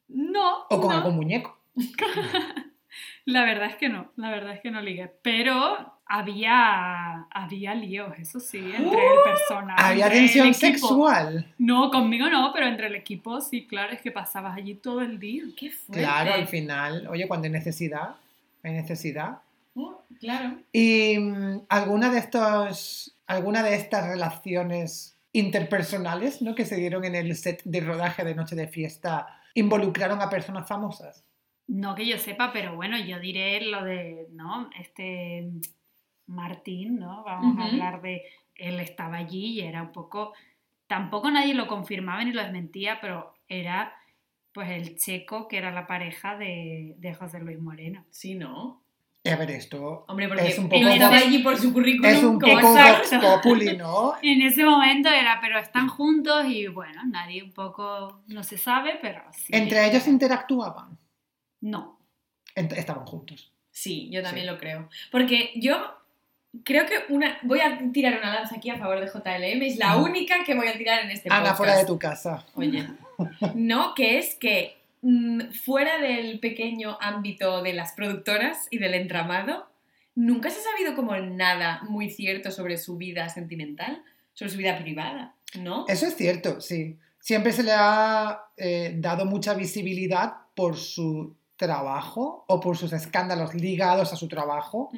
No. O con no. algún muñeco. La verdad es que no. La verdad es que no ligué. Pero había, había líos, eso sí, entre el personal. Había entre tensión sexual. No, conmigo no, pero entre el equipo sí, claro, es que pasabas allí todo el día. Qué fuerte. Claro, al final, oye, cuando hay necesidad, hay necesidad. Oh, claro. Y mm, alguna de estos, alguna de estas relaciones interpersonales, ¿no? Que se dieron en el set de rodaje de Noche de Fiesta, involucraron a personas famosas. No que yo sepa, pero bueno, yo diré lo de, ¿no? Este Martín, ¿no? Vamos a hablar de, él estaba allí y era un poco, tampoco nadie lo confirmaba ni lo desmentía, pero era pues el checo que era la pareja de, de José Luis Moreno. Sí, ¿no? Y a ver, esto Hombre, porque Es un él poco estaba allí por su currículum. es un como poco Populi, ¿no? En ese momento era, pero están juntos y bueno, nadie un poco, no se sabe, pero sí. Entre ellos interactuaban. No. Ent- estaban juntos. Sí, yo también Sí. lo creo. Porque yo creo que una. Voy a tirar una lanza aquí a favor de JLM. Es la Mm. única que voy a tirar en este Ana, podcast. fuera de tu casa. Oye. No, que es que mm, fuera del pequeño ámbito de las productoras y del entramado, nunca se ha sabido como nada muy cierto sobre su vida sentimental, sobre su vida privada, ¿no? Eso es cierto, sí. Siempre se le ha eh, dado mucha visibilidad por su trabajo o por sus escándalos ligados a su trabajo,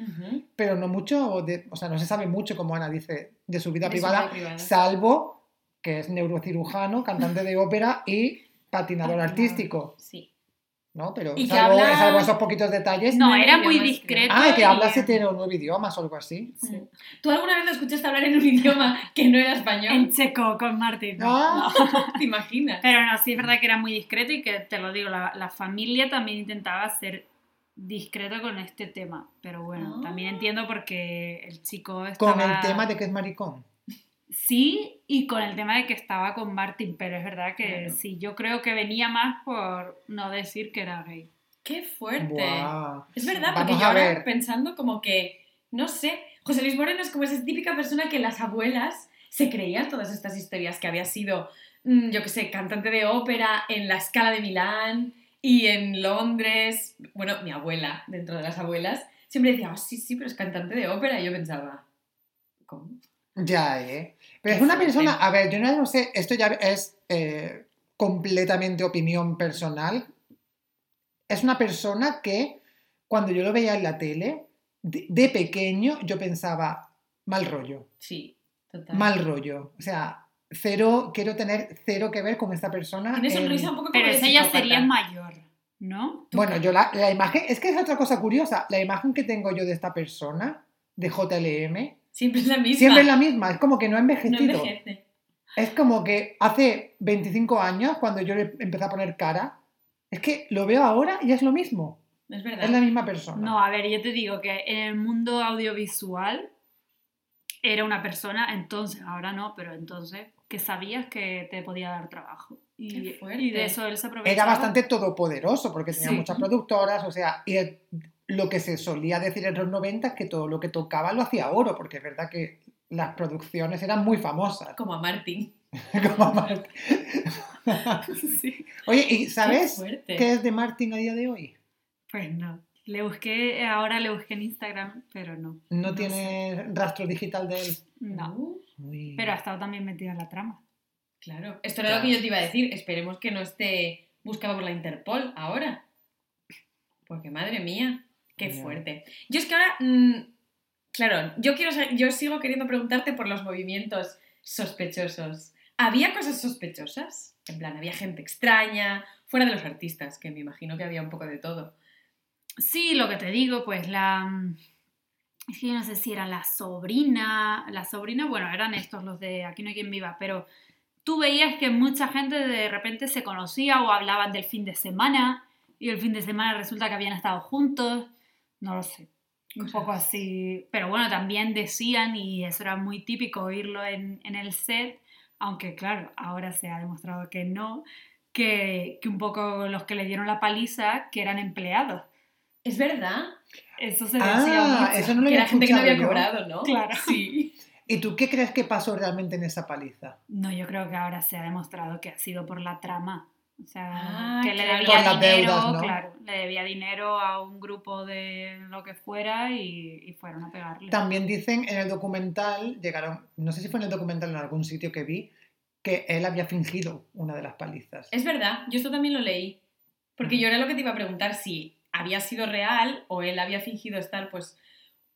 pero no mucho, de- o sea, no se sabe mucho, como Ana dice, de su vida De privada, vida privada. salvo que es neurocirujano, cantante de ópera y patinador Patinador. artístico, Sí. ¿No? Pero Y que salvo, habla- salvo esos poquitos detalles. No, era muy discreto. Ah, que y- habla siete o nueve idiomas o algo así. Sí. ¿Tú alguna vez lo escuchaste hablar en un idioma que no era español? En checo con Martín. no, Ah. no. ¿Te imaginas? Pero no, sí es verdad que era muy discreto y que te lo digo, la, la familia también intentaba ser discreto con este tema. Pero bueno, Ah. también entiendo porque el chico Con estaba... el tema de que es maricón. Sí, y con el tema de que estaba con Martín, pero es verdad que Claro. sí, yo creo que venía más por no decir que era gay. ¡Qué fuerte! Buah. Es verdad, Vamos porque yo a ahora ver. pensando como que, no sé, José Luis Moreno es como esa típica persona que las abuelas se creían todas estas historias, que había sido, mm, yo qué sé, cantante de ópera en la Scala de Milán y en Londres. Bueno, mi abuela, dentro de las abuelas, siempre decía, "Ah, sí, sí, pero es cantante de ópera. Y yo pensaba, ¿cómo? Ya, ¿eh? Pero es una persona, a ver, yo no, sé, esto ya es eh, completamente opinión personal. Es una persona que cuando yo lo veía en la tele, de, de pequeño, yo pensaba, mal rollo, Sí, total. mal rollo. O sea, cero, quiero tener cero que ver con esta persona. Tiene en- sonrisa un poco como Pero esa ya sería mayor, ¿no? Bueno, yo la, la imagen, es que es otra cosa curiosa, la imagen que tengo yo de esta persona, de JLM, Siempre es la misma. siempre es la misma, es como que no ha No envejecido. envejece. Es como que hace 25 años, cuando yo le empecé a poner cara, es que lo veo ahora y es lo mismo. Es verdad. Es la misma persona. No, a ver, yo te digo que en el mundo audiovisual era una persona, entonces, ahora no, pero entonces, que sabías que te podía dar trabajo. Y, de eso él se aprovechaba. Era bastante todopoderoso porque tenía Sí. muchas productoras, o sea, y lo que se solía decir en los 90 es que todo lo que tocaba lo hacía oro, porque es verdad que las producciones eran muy famosas. Como a Martín. Como Martin. Sí. Oye, ¿y sabes qué es de Martin a día de hoy? Pues no. Le busqué, ahora le busqué en Instagram, pero no. No, tiene rastro digital de él. No. Uy. Pero ha estado también metido en la trama. claro. Esto era Claro. lo que yo te iba a decir. Esperemos que no esté buscado por la Interpol ahora. Porque madre mía, qué fuerte. Yo es que ahora, mm, claro, yo quiero, yo sigo queriendo preguntarte por los movimientos sospechosos. ¿Había cosas sospechosas? En plan, había gente extraña, fuera de los artistas, que me imagino que había un poco de todo. Sí, lo que te digo, pues la... Es que yo no sé si era la sobrina, la sobrina, bueno, eran estos los de Aquí no hay quien viva, pero tú veías que mucha gente de repente se conocía o hablaban del fin de semana y el fin de semana resulta que habían estado juntos, no lo sé. Un poco así, pero bueno, también decían, y eso era muy típico oírlo en, en el set, aunque claro, ahora se ha demostrado que no, que, que un poco los que le dieron la paliza, que eran empleados. Es verdad. Eso se decía Ah, mucho. eso no lo Que había era gente que no había cobrado, ¿no? Claro. Sí. ¿Y tú qué crees que pasó realmente en esa paliza? No, yo creo que ahora se ha demostrado que ha sido por la trama. O sea, Ah, que le debía dinero, deudas, ¿no? claro, le debía dinero a un grupo de lo que fuera y, y fueron a pegarle. También dicen en el documental, llegaron, no sé si fue en el documental en algún sitio que vi, que él había fingido una de las palizas. Es verdad, yo esto también lo leí. Porque yo era lo que te iba a preguntar si había sido real o él había fingido estar, pues,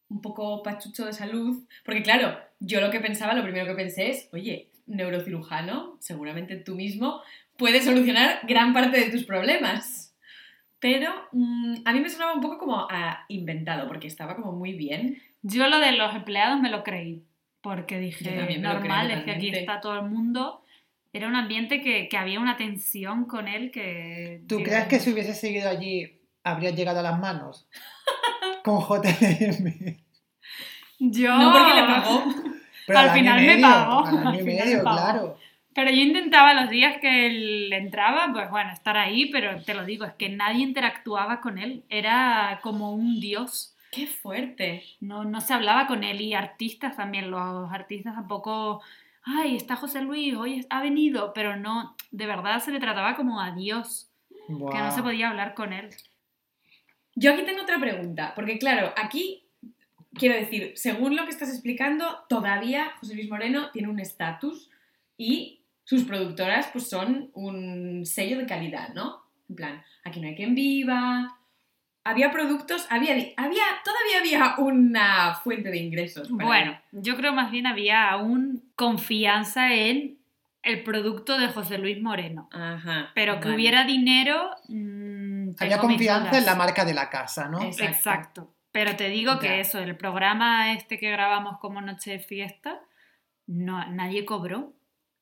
un poco pachucho de salud. Porque, claro, yo lo que pensaba, lo primero que pensé es, oye, neurocirujano, seguramente tú mismo puedes solucionar gran parte de tus problemas. Pero mm, a mí me sonaba un poco como a inventado, porque estaba como muy bien. Yo lo de los empleados me lo creí, porque dije, también me lo normal, es que aquí está todo el mundo. Era un ambiente que, que había una tensión con él que... ¿Tú digo, crees que si hubiese seguido allí habría llegado a las manos? Con JLM. Yo... No porque le pagó. Pero Al final me pagó, Al año y final medio, me pagó. claro. Pero yo intentaba los días que él entraba, pues bueno, estar ahí, pero te lo digo, es que nadie interactuaba con él. Era como un dios. ¡Qué fuerte! No, no se hablaba con él y artistas también. Los artistas tampoco. Ay, está José Luis, hoy ha venido, pero no, de verdad se le trataba como a Dios, que no se podía hablar con él. Yo aquí tengo otra pregunta, porque claro, aquí quiero decir, según lo que estás explicando, todavía José Luis Moreno tiene un estatus y sus productoras pues son un sello de calidad, ¿no? En plan, aquí no hay quien viva. Había productos, había, había todavía había una fuente de ingresos. para Bueno, él. yo creo más bien había aún confianza en el producto de José Luis Moreno. Ajá. Pero que vale. hubiera dinero. mm, Había confianza en la marca de la casa, ¿no? Es- Exacto. Exacto. Pero te digo Ya. que eso, el programa este que grabamos como Noche de Fiesta, no, nadie cobró.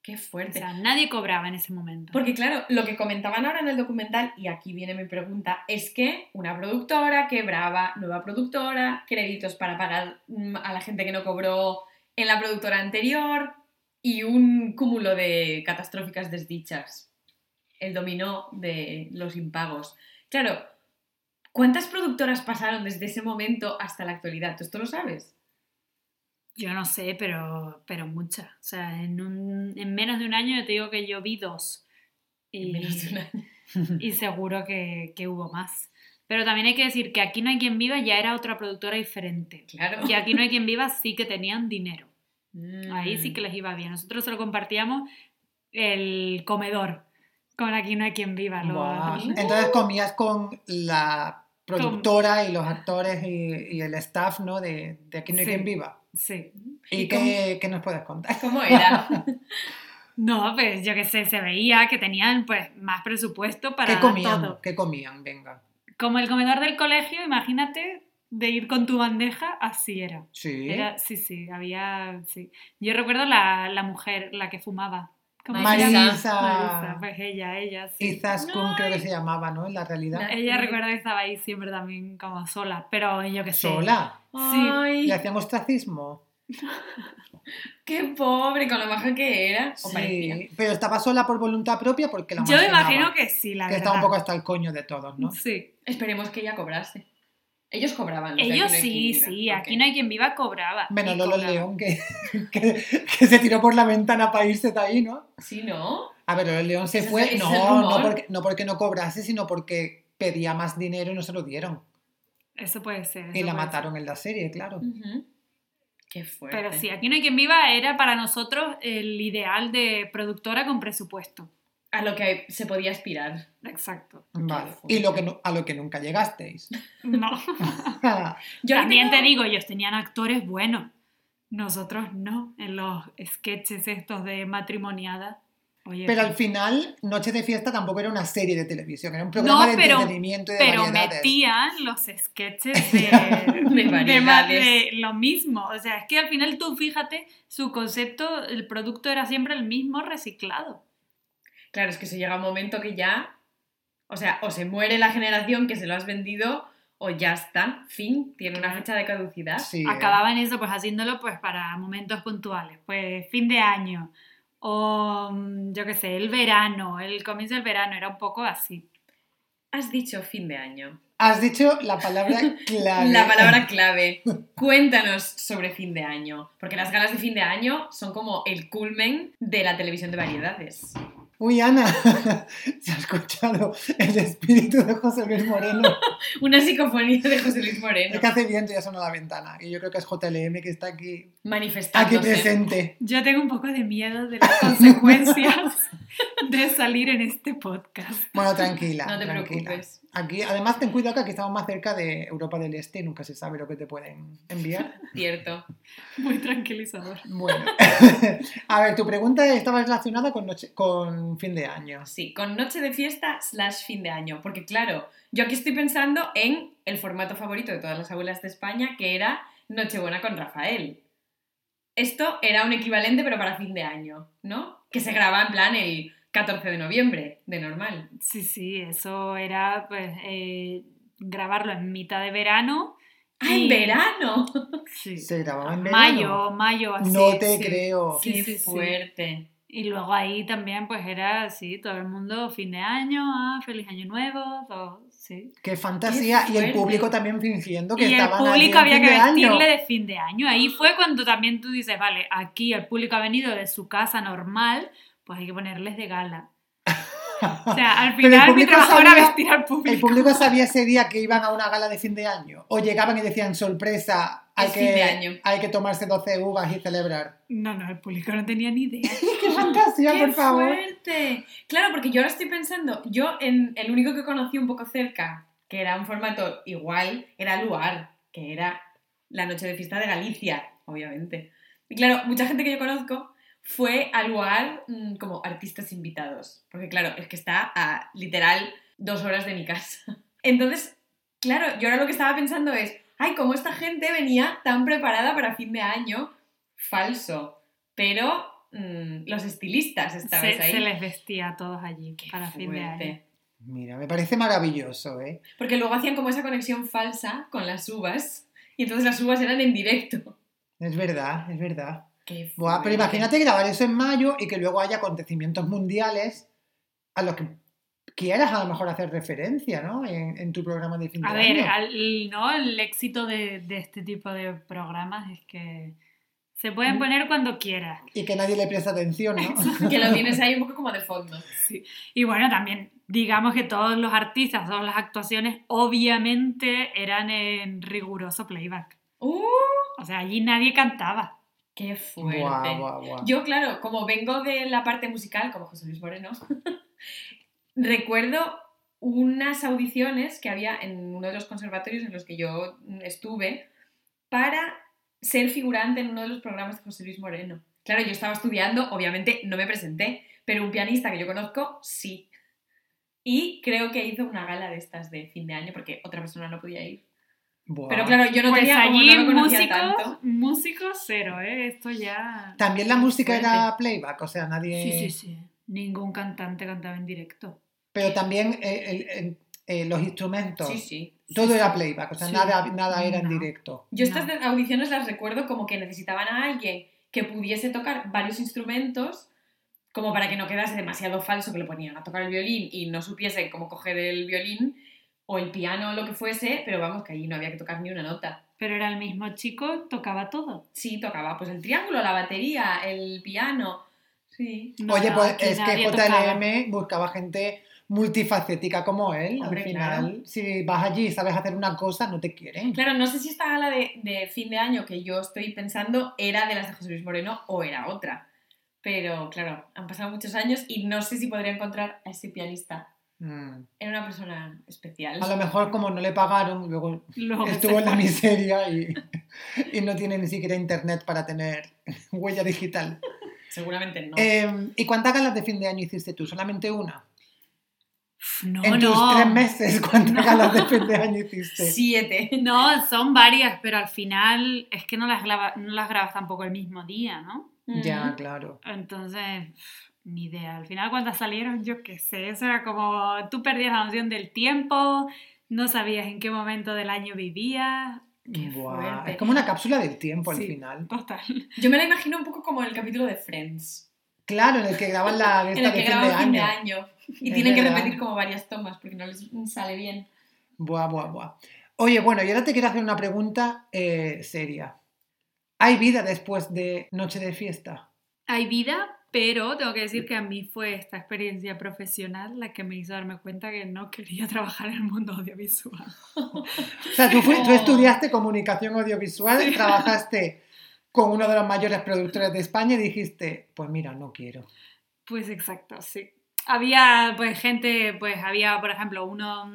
Qué O fuerte. sea, nadie cobraba en ese momento. Porque claro, lo que comentaban ahora en el documental, y aquí viene mi pregunta, es que una productora quebraba, nueva productora, créditos para pagar mm, a la gente que no cobró en la productora anterior y un cúmulo de catastróficas desdichas. El dominó de los impagos. Claro, ¿cuántas productoras pasaron desde ese momento hasta la actualidad? ¿Tú esto lo sabes? Yo no sé, pero, pero muchas. O sea, en, un- en menos de un año yo te digo que yo vi dos. Y, En menos de un año. y seguro que, que hubo más. Pero también hay que decir que Aquí no hay quien viva ya era otra productora diferente. Claro. Y Aquí no hay quien viva sí que tenían dinero. Ahí sí Mm. que les iba bien. Nosotros solo compartíamos el comedor con Aquí no hay quien viva. Entonces comías con la productora y los actores y, y el staff, ¿no? De, de Aquí no hay Sí. quien viva. Sí. ¿Y, ¿Y qué, qué nos puedes contar? ¿Cómo era? No, pues yo qué sé, se veía que tenían pues más presupuesto para ¿Qué comían? todo. ¿Qué comían? Venga. Como el comedor del colegio, imagínate de ir con tu bandeja, así era. Sí. Era, sí, sí, había, sí. Yo recuerdo la, la mujer, la que fumaba. ¿Cómo se Marisa. Marisa. Marisa, pues ella, ella, sí. Izaskun creo que se llamaba, ¿no? En la realidad. La- Ella recuerdo que estaba ahí siempre también como sola, pero yo qué sé. Sola. Ay, ¿Le hacían ostracismo? qué pobre, con lo maja que era. O Sí. parecía. Pero estaba sola por voluntad propia porque la Yo me imagino que sí, la que verdad. estaba un poco hasta el coño de todos, ¿no? Sí. Esperemos que ella cobrase. Ellos cobraban. Ellos no sí, sí, aquí no hay quien viva cobraba. Menos Lolo cobraba. León, que, que, que se tiró por la ventana para irse de ahí, ¿no? Sí, ¿no? A ver, Lolo León se fue, es no, no porque, no porque no cobrase, sino porque pedía más dinero y no se lo dieron. Eso puede ser. Y la mataron en la serie, claro. Qué fuerte. Pero sí, Aquí no hay quien viva era para nosotros el ideal de productora con presupuesto. A lo que se podía aspirar. Exacto. Vale. Y lo que no- a lo que nunca llegasteis. No. Yo También tengo- te digo, ellos tenían actores buenos. Nosotros no, en los sketches estos de matrimoniada. Oye, Pero al final, Noche de Fiesta tampoco era una serie de televisión, era un programa No, de pero- entretenimiento y de Pero variedades. metían los sketches de, de lo mismo. O sea, es que al final tú fíjate, su concepto, el producto era siempre el mismo reciclado. Claro, es que se llega un momento que ya, o sea, o se muere la generación que se lo has vendido o ya está, fin, tiene una fecha de caducidad. Sí, eh. Acababan eso, pues haciéndolo pues para momentos puntuales, pues fin de año o mm, yo qué sé, el verano, el comienzo del verano, era un poco así. Has dicho fin de año. Has dicho la palabra clave. La palabra clave. Cuéntanos sobre fin de año, porque las galas de fin de año son como el culmen de la televisión de variedades. Uy, Ana, se ha escuchado el espíritu de José Luis Moreno. Una psicofonía de José Luis Moreno Es que hace viento y ya sonó la ventana. Y yo creo que es JLM que está aquí, aquí manifestándose. presente. Yo tengo un poco de miedo de las consecuencias de salir en este podcast. Bueno, tranquila. No te tranquila. preocupes. Aquí, además, ten cuidado que aquí estamos más cerca de Europa del Este y nunca se sabe lo que te pueden enviar. Cierto. Muy tranquilizador. Bueno, a ver, tu pregunta estaba relacionada con, noche- con fin de año. Sí, con noche de fiesta slash fin de año. Porque claro, yo aquí estoy pensando en el formato favorito de todas las abuelas de España, que era Nochebuena con Rafael. Esto era un equivalente, pero para fin de año, ¿no? Que se graba en plan el 14 de noviembre, de normal. Sí, sí, eso era pues eh, grabarlo en mitad de verano. ¡Ah, en verano! Sí. Se grababa en verano. Mayo, mayo, así. No te sí. creo. ¡Qué sí, sí. fuerte! Y luego ahí también pues era así, todo el mundo fin de año, ah, feliz año nuevo, todo, sí. Qué fantasía. Qué y el público también fingiendo que Y el estaban público había que de año. vestirle de fin de año. Ahí fue cuando también tú dices, vale, aquí el público ha venido de su casa normal, pues hay que ponerles de gala. O sea, al final mi era sabía- vestir al público. ¿El público sabía ese día que iban a una gala de fin de año? ¿O llegaban y decían, sorpresa, hay, que, fin de año". hay que tomarse 12 uvas y celebrar? No, no, el público no tenía ni idea. ¡Qué fantasía, ¡Qué por favor! fuerte! Claro, porque yo ahora estoy pensando, yo en el único que conocí un poco cerca, que era un formato igual, era Luar, que era la noche de fiesta de Galicia, obviamente. Y claro, mucha gente que yo conozco fue a Luar mm, como artistas invitados, porque claro, es que está a literal dos horas de mi casa. Entonces, claro, yo ahora lo que estaba pensando es, ay, cómo esta gente venía tan preparada para fin de año, falso, pero mm, los estilistas estabais Se, ahí. se les vestía a todos allí Qué para fin de año. Mira, me parece maravilloso, ¿eh? Porque luego hacían como esa conexión falsa con las uvas y entonces las uvas eran en directo. Es verdad, es verdad. Qué Buah, pero imagínate grabar eso en mayo y que luego haya acontecimientos mundiales a los que quieras a lo mejor hacer referencia, ¿no? En, en tu programa de fin de A ver, al- ¿no? el éxito de, de este tipo de programas es que se Mm. pueden poner cuando quieras. Y que nadie le presta atención, ¿no? Que lo tienes ahí un poco como de fondo. Sí. Y bueno, también digamos que todos los artistas, todas las actuaciones, obviamente eran en riguroso playback. ¡Uh! O sea, allí nadie cantaba. ¡Qué fuerte! Buah, buah, buah. Yo, claro, como vengo de la parte musical, como José Luis Moreno, recuerdo unas audiciones que había en uno de los conservatorios en los que yo estuve para ser figurante en uno de los programas de José Luis Moreno. Claro, yo estaba estudiando, obviamente no me presenté, pero un pianista que yo conozco, sí. Y creo que hizo una gala de estas de fin de año porque otra persona no podía ir. Buah. Pero claro, yo no pues tenía como allí no lo conocía músicos, tanto. músicos cero, ¿eh? Esto ya... También la música fuerte. era playback, o sea, nadie... Sí, sí, sí. Ningún cantante cantaba en directo. Pero también eh, el- el- eh, los instrumentos, Sí, sí. todo era playback, o sea, Sí. nada, nada era en No. directo. Yo estas No. de- audiciones las recuerdo como que necesitaban a alguien que pudiese tocar varios instrumentos, como para que no quedase demasiado falso que lo ponían a tocar el violín y no supiesen cómo coger el violín o el piano o lo que fuese, pero vamos, que allí no había que tocar ni una nota. Pero era el mismo chico, tocaba todo. Sí, tocaba pues el triángulo, la batería, el piano. Sí. No, Oye, pues es que. JLM buscaba gente multifacética como él. Hombre, Al final, si vas allí y sabes hacer una cosa, no te quieren. Claro, no sé si esta gala de, de fin de año que yo estoy pensando era de las de José Luis Moreno o era otra. Pero claro, han pasado muchos años y no sé si podría encontrar a ese pianista. Mm. Era una persona especial. A lo mejor como no le pagaron, luego Luego estuvo en la miseria y, y no tiene ni siquiera internet para tener huella digital. Seguramente no. Eh, ¿Y cuántas galas de fin de año hiciste tú? ¿Solamente una? No, en no. tus tres meses, ¿cuántas galas de fin de año hiciste? Siete. No, son varias, pero al final es que no las, graba- no las grabas tampoco el mismo día, ¿no? Ya, claro. Entonces, ni idea. Al final, cuántas salieron, yo qué sé. Eso era como tú perdías la noción del tiempo, no sabías en qué momento del año vivías. Fuerte. Es como una cápsula del tiempo al Sí. final. Total. Yo me la imagino un poco como el capítulo de Friends. Claro, en el que graban la En el que de fin de graban fin de año. año. Y Es tienen que repetir como varias tomas porque no les sale bien. Buah, buah, buah. Oye, bueno, y ahora te quiero hacer una pregunta eh, seria. ¿Hay vida después de Noche de Fiesta? Hay vida, pero tengo que decir que a mí fue esta experiencia profesional la que me hizo darme cuenta que no quería trabajar en el mundo audiovisual. O sea, tú, fui- tú estudiaste comunicación audiovisual, trabajaste con uno de los mayores productores de España y dijiste, pues mira, no quiero. Pues exacto, sí. Había pues gente, pues había por ejemplo uno,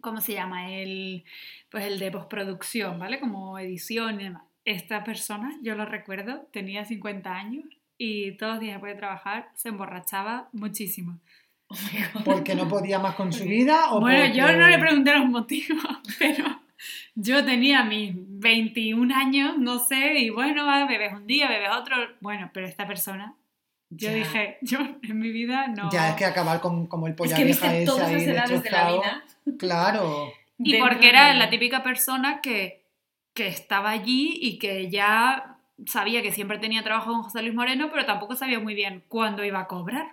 ¿cómo se llama? El, pues el de postproducción, ¿vale? Como edición y demás. Esta persona, yo lo recuerdo, tenía 50 años y todos los días después de trabajar se emborrachaba muchísimo. ¿Porque no podía más con su vida? O Bueno, yo porque- no le pregunté los motivos, pero yo tenía mis 21 años, no sé, y bueno, bebes un día, bebes otro. Bueno, pero esta persona, yo Ya. dije, yo en mi vida no. Ya, es que acabar con como el Es polla que vieja viste ese todas ahí las edades de la destrozado. vida. Claro. Y dentro porque era de- la típica persona que, que estaba allí y que ya sabía que siempre tenía trabajo con José Luis Moreno, pero tampoco sabía muy bien cuándo iba a cobrar.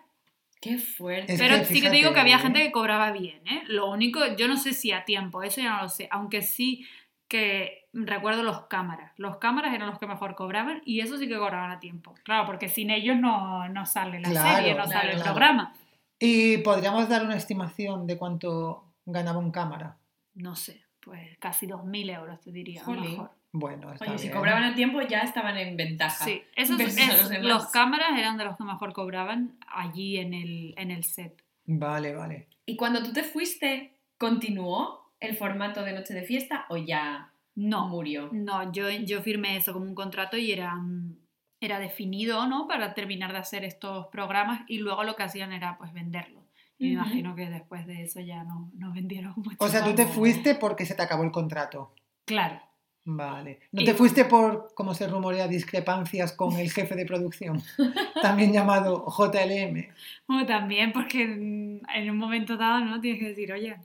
Qué fuerte. Es pero que sí que te digo que había gente que cobraba bien, ¿eh? Lo único, yo no sé si a tiempo, eso ya no lo sé, aunque sí que recuerdo los cámaras. Los cámaras eran los que mejor cobraban y eso sí que cobraban a tiempo. Claro, porque sin ellos no, no sale la Claro, serie, no claro, sale el claro. programa. ¿Y podríamos dar una estimación de cuánto ganaba un cámara? No sé, pues casi 2.000 euros te diría, a lo mejor. Bueno, está Oye, si cobraban a tiempo ya estaban en ventaja. Sí, esos, es- los demás. los cámaras eran de los que mejor cobraban allí en el, en el set. Vale, vale. ¿Y cuando tú te fuiste, continuó el formato de noche de fiesta o ya No, murió? no, yo, yo firmé eso como un contrato y era, mm, era definido, ¿no? Para terminar de hacer estos programas y luego lo que hacían era pues venderlo. Y me imagino que después de eso ya no, no vendieron mucho. O sea, tú te fuiste porque se te acabó el contrato. Claro. Vale. ¿No Y- te fuiste por, como se rumorea, discrepancias con el jefe de producción? También llamado JLM. O también porque mm, en un momento dado, ¿no? Tienes que decir, oye,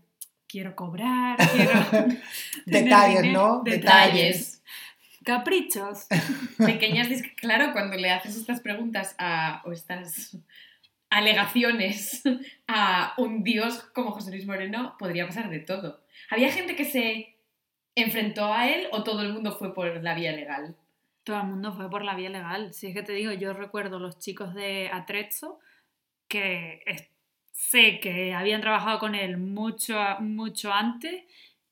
quiero cobrar, quiero... Detalles, dinero". ¿no? Detalles. Caprichos. Pequeñas Claro, cuando le haces estas preguntas a, o estas alegaciones a un dios como José Luis Moreno, podría pasar de todo. ¿Había gente que se enfrentó a él o todo el mundo fue por la vía legal? Todo el mundo fue por la vía legal. Si es que te digo, yo recuerdo los chicos de Atrezzo que sé que habían trabajado con él mucho, mucho antes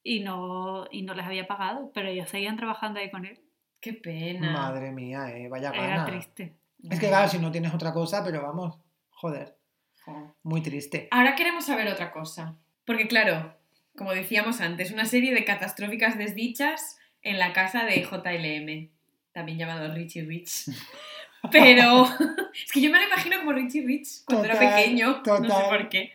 y no, y no les había pagado, pero ellos seguían trabajando ahí con él. Qué pena. Madre mía, eh, vaya Era gana. triste. Es que claro, si no tienes otra cosa, pero vamos, joder, Jo. muy triste. Ahora queremos saber otra cosa. Porque claro, como decíamos antes, una serie de catastróficas desdichas en la casa de JLM, también llamado Richie Rich. Pero es que yo me lo imagino como Richie Rich cuando era Total, pequeño, no sé total. por qué.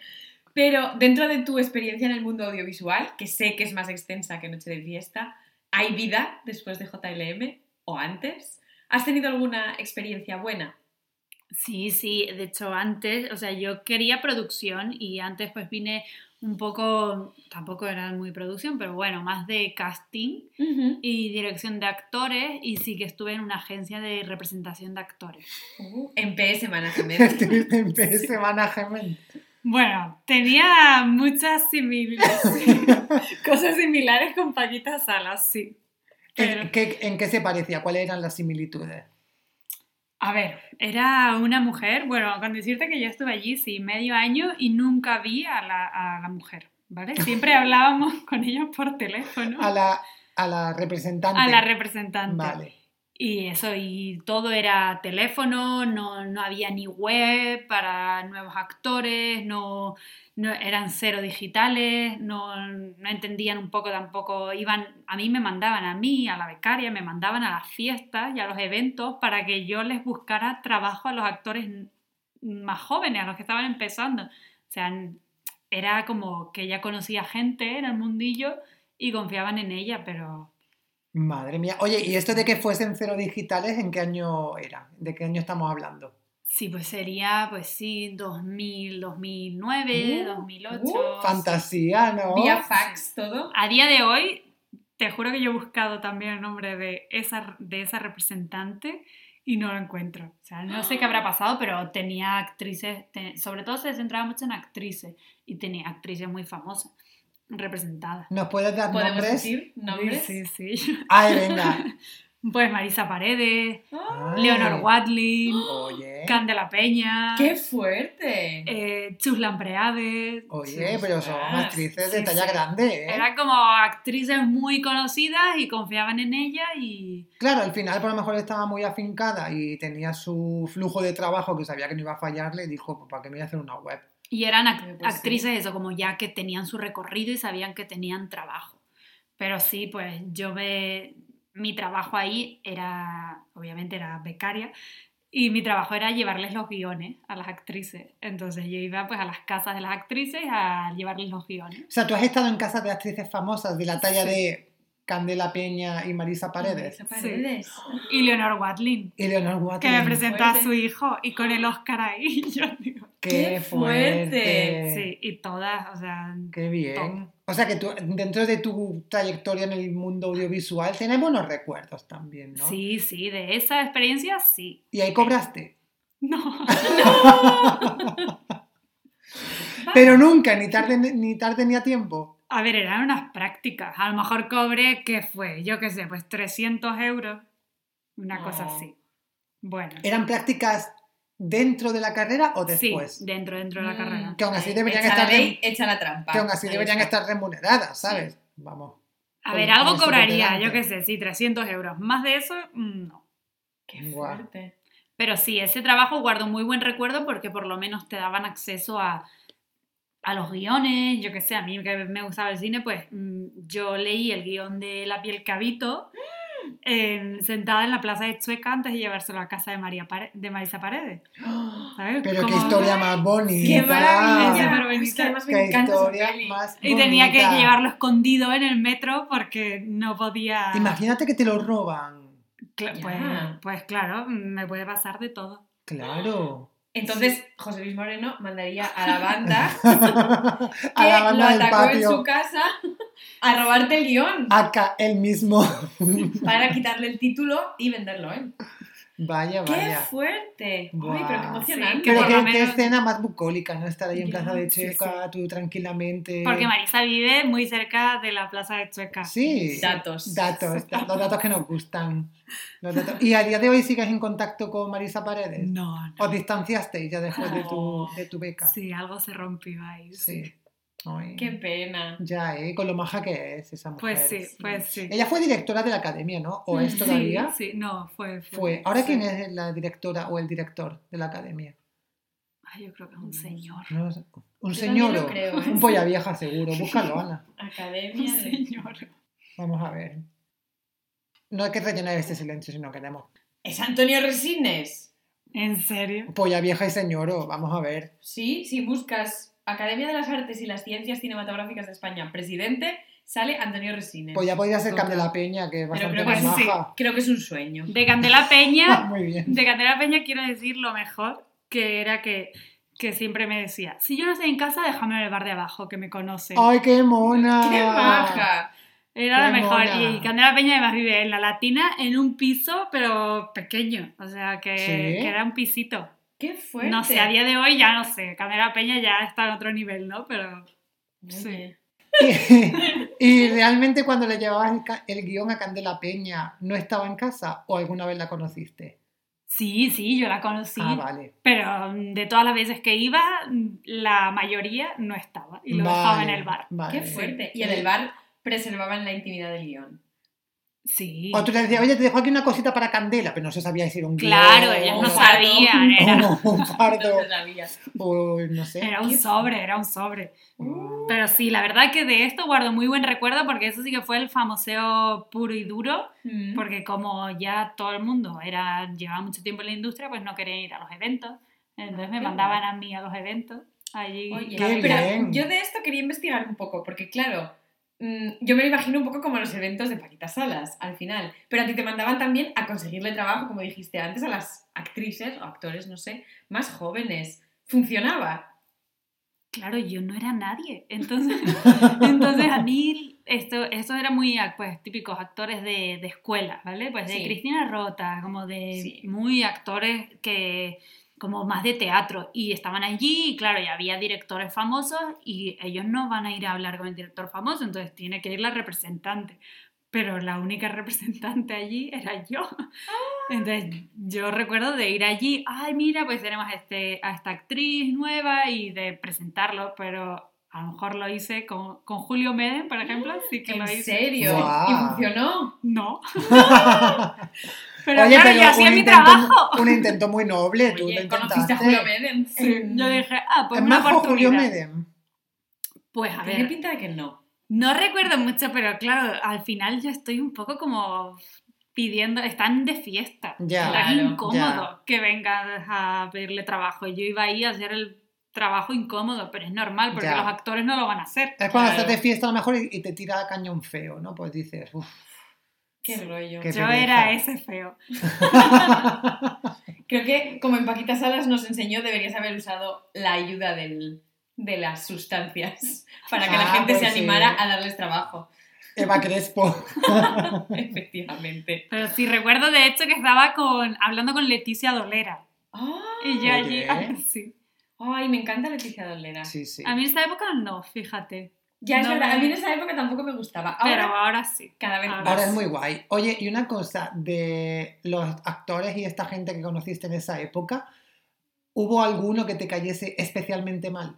Pero dentro de tu experiencia en el mundo audiovisual, que sé que es más extensa que Noche de Fiesta, ¿hay vida después de JLM o antes? ¿Has tenido alguna experiencia buena? Sí, sí, de hecho antes, o sea, yo quería producción y antes pues vine un poco, tampoco era muy producción, pero bueno, más de casting y dirección de actores y sí que estuve en una agencia de representación de actores. Uh, en PS Management. Estuviste en PS Management. Bueno, tenía muchas similitudes, cosas similares con Paquita Salas, sí. Pero, ¿En qué, en qué se parecía? ¿Cuáles eran las similitudes? A ver, era una mujer, bueno, con decirte que yo estuve allí, sí, medio año y nunca vi a la, a la mujer, ¿vale? Siempre hablábamos con ella por teléfono. A la, a la representante. A la representante. Vale. Y eso, y todo era teléfono, no, no había ni web para nuevos actores, no, no eran cero digitales, no, no entendían un poco tampoco, iban, a mí me mandaban a mí, a la becaria, me mandaban a las fiestas y a los eventos para que yo les buscara trabajo a los actores más jóvenes, a los que estaban empezando. O sea, era como que ella conocía gente en el mundillo y confiaban en ella, pero Madre mía. Oye, ¿y esto de que fuesen cero digitales, en qué año era? ¿De qué año estamos hablando? Sí, pues sería, pues sí, 2000, 2009, Uh, 2008. Uh, fantasía, ¿no? Vía fax, todo. A día de hoy, te juro que yo he buscado también el nombre de esa, de esa representante y no lo encuentro. O sea, no sé qué habrá pasado, pero tenía actrices, te- sobre todo se centraba mucho en actrices y tenía actrices muy famosas representadas. ¿Nos puedes dar ¿Podemos nombres? decir nombres? Sí, sí, sí. Ay, venga. Pues Marisa Paredes, ¡Ah! Ay. Leonor Watling, Oye. Candela Peña, ¡Qué fuerte! eh, Chus Lampreades. Oye, pero son actrices de talla sí. grande, ¿eh? Eran como actrices muy conocidas y confiaban en ella y... Claro, al final por lo mejor estaba muy afincada y tenía su flujo de trabajo que sabía que no iba a fallarle y dijo, pues, ¿para qué me voy a hacer una web? Y eran pues sí. actrices eso, como ya que tenían su recorrido y sabían que tenían trabajo. Pero sí, pues yo me... Mi trabajo ahí era, obviamente era becaria, y mi trabajo era llevarles los guiones a las actrices. Entonces yo iba pues a las casas de las actrices a llevarles los guiones. O sea, tú has estado en casas de actrices famosas de la talla Sí. de Candela Peña y Marisa Paredes. Marisa Paredes. Y Leonor Watling, Y Leonor que Watling. me presentó a su hijo y con el Oscar ahí. Yo digo, ¡Qué ¡Qué fuerte! fuerte! sí, y todas, o sea, ¡Qué bien! O sea que tú, dentro de tu trayectoria en el mundo audiovisual, tienes buenos recuerdos también, ¿no? sí, sí, de esa experiencia sí. Y ahí cobraste. No. Pero nunca, ni tarde ni, tarde, ni a tiempo. A ver, eran unas prácticas. A lo mejor cobré, ¿qué fue? Yo qué sé, pues 300 euros. Una cosa No. así. Bueno. ¿Eran prácticas dentro de la carrera o después? Sí, dentro, dentro de la Mm. carrera. Que aún así Ahí, deberían echa estar la ley, rem- echa la trampa. que aún así Ahí deberían está. estar remuneradas, ¿sabes? Vamos. A con- ver, algo cobraría, yo qué sé, sí, 300 euros. Más de eso, mm, no. ¡Qué fuerte! Pero sí, ese trabajo guardo muy buen recuerdo porque por lo menos te daban acceso a, a los guiones. Yo qué sé, a mí que me gustaba el cine, pues mm, yo leí el guion de La piel que habito eh, sentada en la plaza de Chueca antes de llevárselo a casa de, María Pare- de Marisa Paredes. ¿sabes? Pero qué historia más bonita. ¡Qué maravilla! Súper bonita. Es que además Qué me encanta esa historia más Y tenía que llevarlo escondido en el metro porque no podía... Imagínate que te lo roban. Cla- pues, pues claro, me puede pasar de todo. Claro. Entonces, José Luis Moreno mandaría a la banda a que la lo banda atacó en su casa a robarte el guion Acá el mismo. para quitarle el título y venderlo, ¿eh? Vaya, ¡Qué vaya. fuerte! Guau. ¡Ay, pero qué Sí, emocionante! que Pero qué, qué escena más bucólica, ¿no? Estar ahí en Plaza de sí, Checa, tú tranquilamente. Porque Marisa vive muy cerca de la plaza de Chueca. Sí. Datos. Datos, da- los datos que nos gustan. Los datos- ¿Y a día de hoy sigues en contacto con Marisa Paredes? No, no. ¿Os distanciasteis ya después de tu, de tu beca? Sí, algo se rompió ahí. Sí. Ay. ¡Qué pena! Ya, ¿eh? Con lo maja que es esa mujer. Pues sí, pues sí. Ella fue directora de la academia, ¿no? ¿O es Sí, todavía? Sí, no, fue. Fue. Fue. ¿Ahora sí. quién es la directora o el director de la academia? Ay, yo creo que es un señor. No sé. Un señor. lo creo, ¿eh? Un polla vieja, seguro. Búscalo, Ana. Academia Un de... señor. Vamos a ver. No hay que rellenar este silencio si no queremos. ¿Es Antonio Resines? ¿En serio? Polla vieja y señoro, vamos a ver. Sí, si buscas Academia de las Artes y las Ciencias Cinematográficas de España, presidente, sale Antonio Resines. Pues ya podría ser. Candela Peña, que es Pero bastante creo que más sí. maja. Creo que es un sueño. De Candela Peña, Muy bien. de Candela Peña quiero decir lo mejor, que era que, que siempre me decía, si yo no estoy en casa, déjame en el bar de abajo, que me conocen. ¡Ay, qué mona! ¡Qué maja! Era lo mejor. mona. Y Candela Peña además vive en la Latina en un piso, pero pequeño. O sea, que, ¿Sí? que era un pisito. ¡Qué fuerte! No sé, a día de hoy ya no sé. Candela Peña ya está en otro nivel, ¿no? Pero Oye, Y, y realmente cuando le llevabas el, el guion a Candela Peña, ¿no estaba en casa o alguna vez la conociste? sí, sí, yo la conocí. Ah, vale. Pero de todas las veces que iba, la mayoría no estaba. Y lo dejaba en Vale, el bar. vale. ¡Qué fuerte! Y en el bar preservaban la intimidad del guion. Sí. O tú le decías, oye, te dejo aquí una cosita para Candela, pero no se sabía si era un Claro, un no sabían, era, un fardo, No sabía. o no sé. era un sobre, era un sobre. Uh, Pero sí, la verdad que de esto guardo muy buen recuerdo porque eso sí que fue el famoseo puro y duro, mm. porque como ya todo el mundo era llevaba mucho tiempo en la industria, pues no querían ir a los eventos. Entonces me Qué mandaban a mí a los eventos. Allí. Oye, Qué pero bien. yo de esto quería investigar un poco, porque claro, yo me lo imagino un poco como los eventos de Paquita Salas, al final. Pero a ti te mandaban también a conseguirle trabajo, como dijiste antes, a las actrices o actores, no sé, más jóvenes. ¿Funcionaba? Claro, yo no era nadie. Entonces, entonces a mí esto, esto era muy pues típicos actores de, de escuela, ¿vale? Pues de Sí. Cristina Rota, como de Sí. muy actores que como más de teatro y estaban allí y claro, ya había directores famosos y ellos no van a ir a hablar con el director famoso, entonces tiene que ir la representante. Pero la única representante allí era yo. Entonces yo recuerdo de ir allí, ay mira, pues tenemos a, este, a esta actriz nueva y de presentarlo, pero a lo mejor lo hice con, con Julio Meden, por ejemplo, sí que ¿En lo hice. serio? ¿Y funcionó? No. Pero Oye, claro, pero yo hacía mi intento- trabajo. Un intento muy noble, tú lo Oye, intentaste. ¿conociste a Julio Meden? Sí, En- yo dije, ah, pues ¿Es una majo Julio. Medem? Pues a Tiene ver, pinta de que no. no recuerdo mucho, pero claro, al final yo estoy un poco como pidiendo, están de fiesta. Ya, es Claro, incómodo que vengan a pedirle trabajo. Yo iba ahí a hacer el trabajo incómodo, pero es normal porque Ya. los actores no lo van a hacer. Es cuando Claro. estás de fiesta a lo mejor y, te tira cañón feo, ¿no? Pues dices, uff. Qué rollo. Qué Yo era ese feo. Creo que como en Paquita Salas nos enseñó, deberías haber usado la ayuda del, de las sustancias para que la Ah, gente pues se sí. animara a darles trabajo. Eva Crespo. Efectivamente. Pero sí recuerdo de hecho que estaba con, hablando con Leticia Dolera. Ah, Y yo allí, ah, sí. Ay, me encanta Leticia Dolera. Sí, sí. A mí en esa época no, fíjate. Ya es No verdad, me- a mí en esa época tampoco me gustaba. Pero Ahora, ahora sí. cada vez ahora más. Ahora es muy guay. Oye, y una cosa, de los actores y esta gente que conociste en esa época, ¿hubo alguno que te cayese especialmente mal?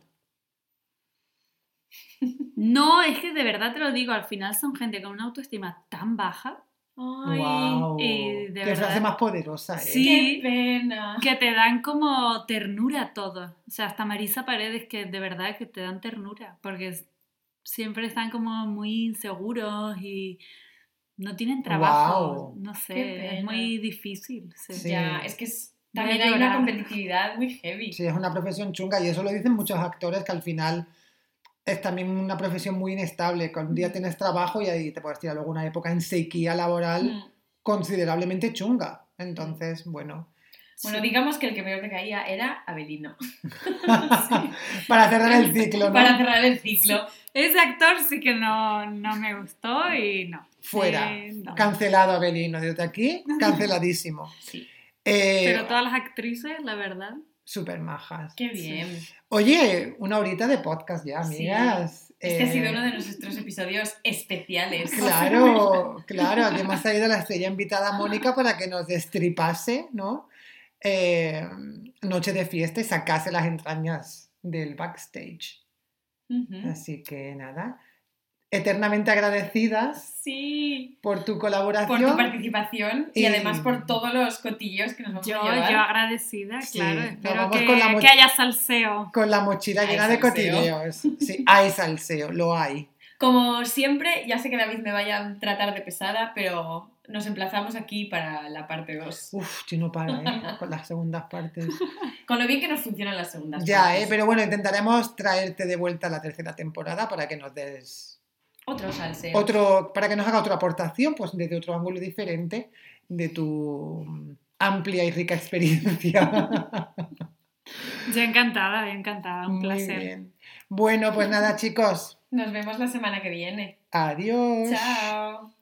No, es que de verdad te lo digo, al final son gente con una autoestima tan baja Ay, ¡Wow! y de Qué verdad- frase más poderosa, ¿eh? Sí. qué pena. que te dan como ternura todo. O sea, hasta Marisa Paredes que de verdad que te dan ternura, porque siempre están como muy inseguros y no tienen trabajo. Guau. No sé, es muy difícil. sí. Sí. Ya, es que es- también hay una competitividad muy heavy. Sí, es una profesión chunga y eso lo dicen muchos actores que al final es también una profesión muy inestable, un día tienes trabajo y ahí te puedes tirar luego una época en sequía laboral Mm. considerablemente chunga. Entonces, bueno, Bueno, Sí. digamos que el que peor te caía era Abelino. para cerrar el ciclo, ¿no? Para cerrar el ciclo. Ese actor sí que no, no me gustó y no. Fuera. Eh, no. Cancelado Abelino, desde aquí, canceladísimo. Sí. Eh, Pero todas las actrices, la verdad. Súper majas. Qué bien. Oye, una horita de podcast ya, Sí. amigas. Este ha Eh, sido uno de nuestros episodios especiales. Claro, claro, aquí hemos traído a la estrella invitada Mónica para que nos destripase, ¿no? Eh, noche de fiesta y sacase las entrañas del backstage. Así que nada, eternamente agradecidas Sí. por tu Por colaboración. tu participación y, Y- además por todos los cotillos que nos vamos Yo, a llevar. yo agradecida, Sí, claro. Espero que, con la que haya salseo. Con la mochila Hay llena de salseo. cotilleos. Sí, hay salseo, lo hay. Como siempre, ya sé que David me vaya a tratar de pesada, pero nos emplazamos aquí para la parte 2. Uf, si no para, ¿eh? Con las segundas partes. Con lo bien que nos funcionan las segundas Ya, partes. ¿eh? Pero bueno, intentaremos traerte de vuelta a la tercera temporada para que nos des Otro salseo. otro, para que nos haga otra aportación, pues desde otro ángulo diferente de tu amplia y rica experiencia. Yo encantada, yo encantada, un Muy placer. bien. Bueno, pues nada, chicos. Nos vemos la semana que viene. Adiós. Chao.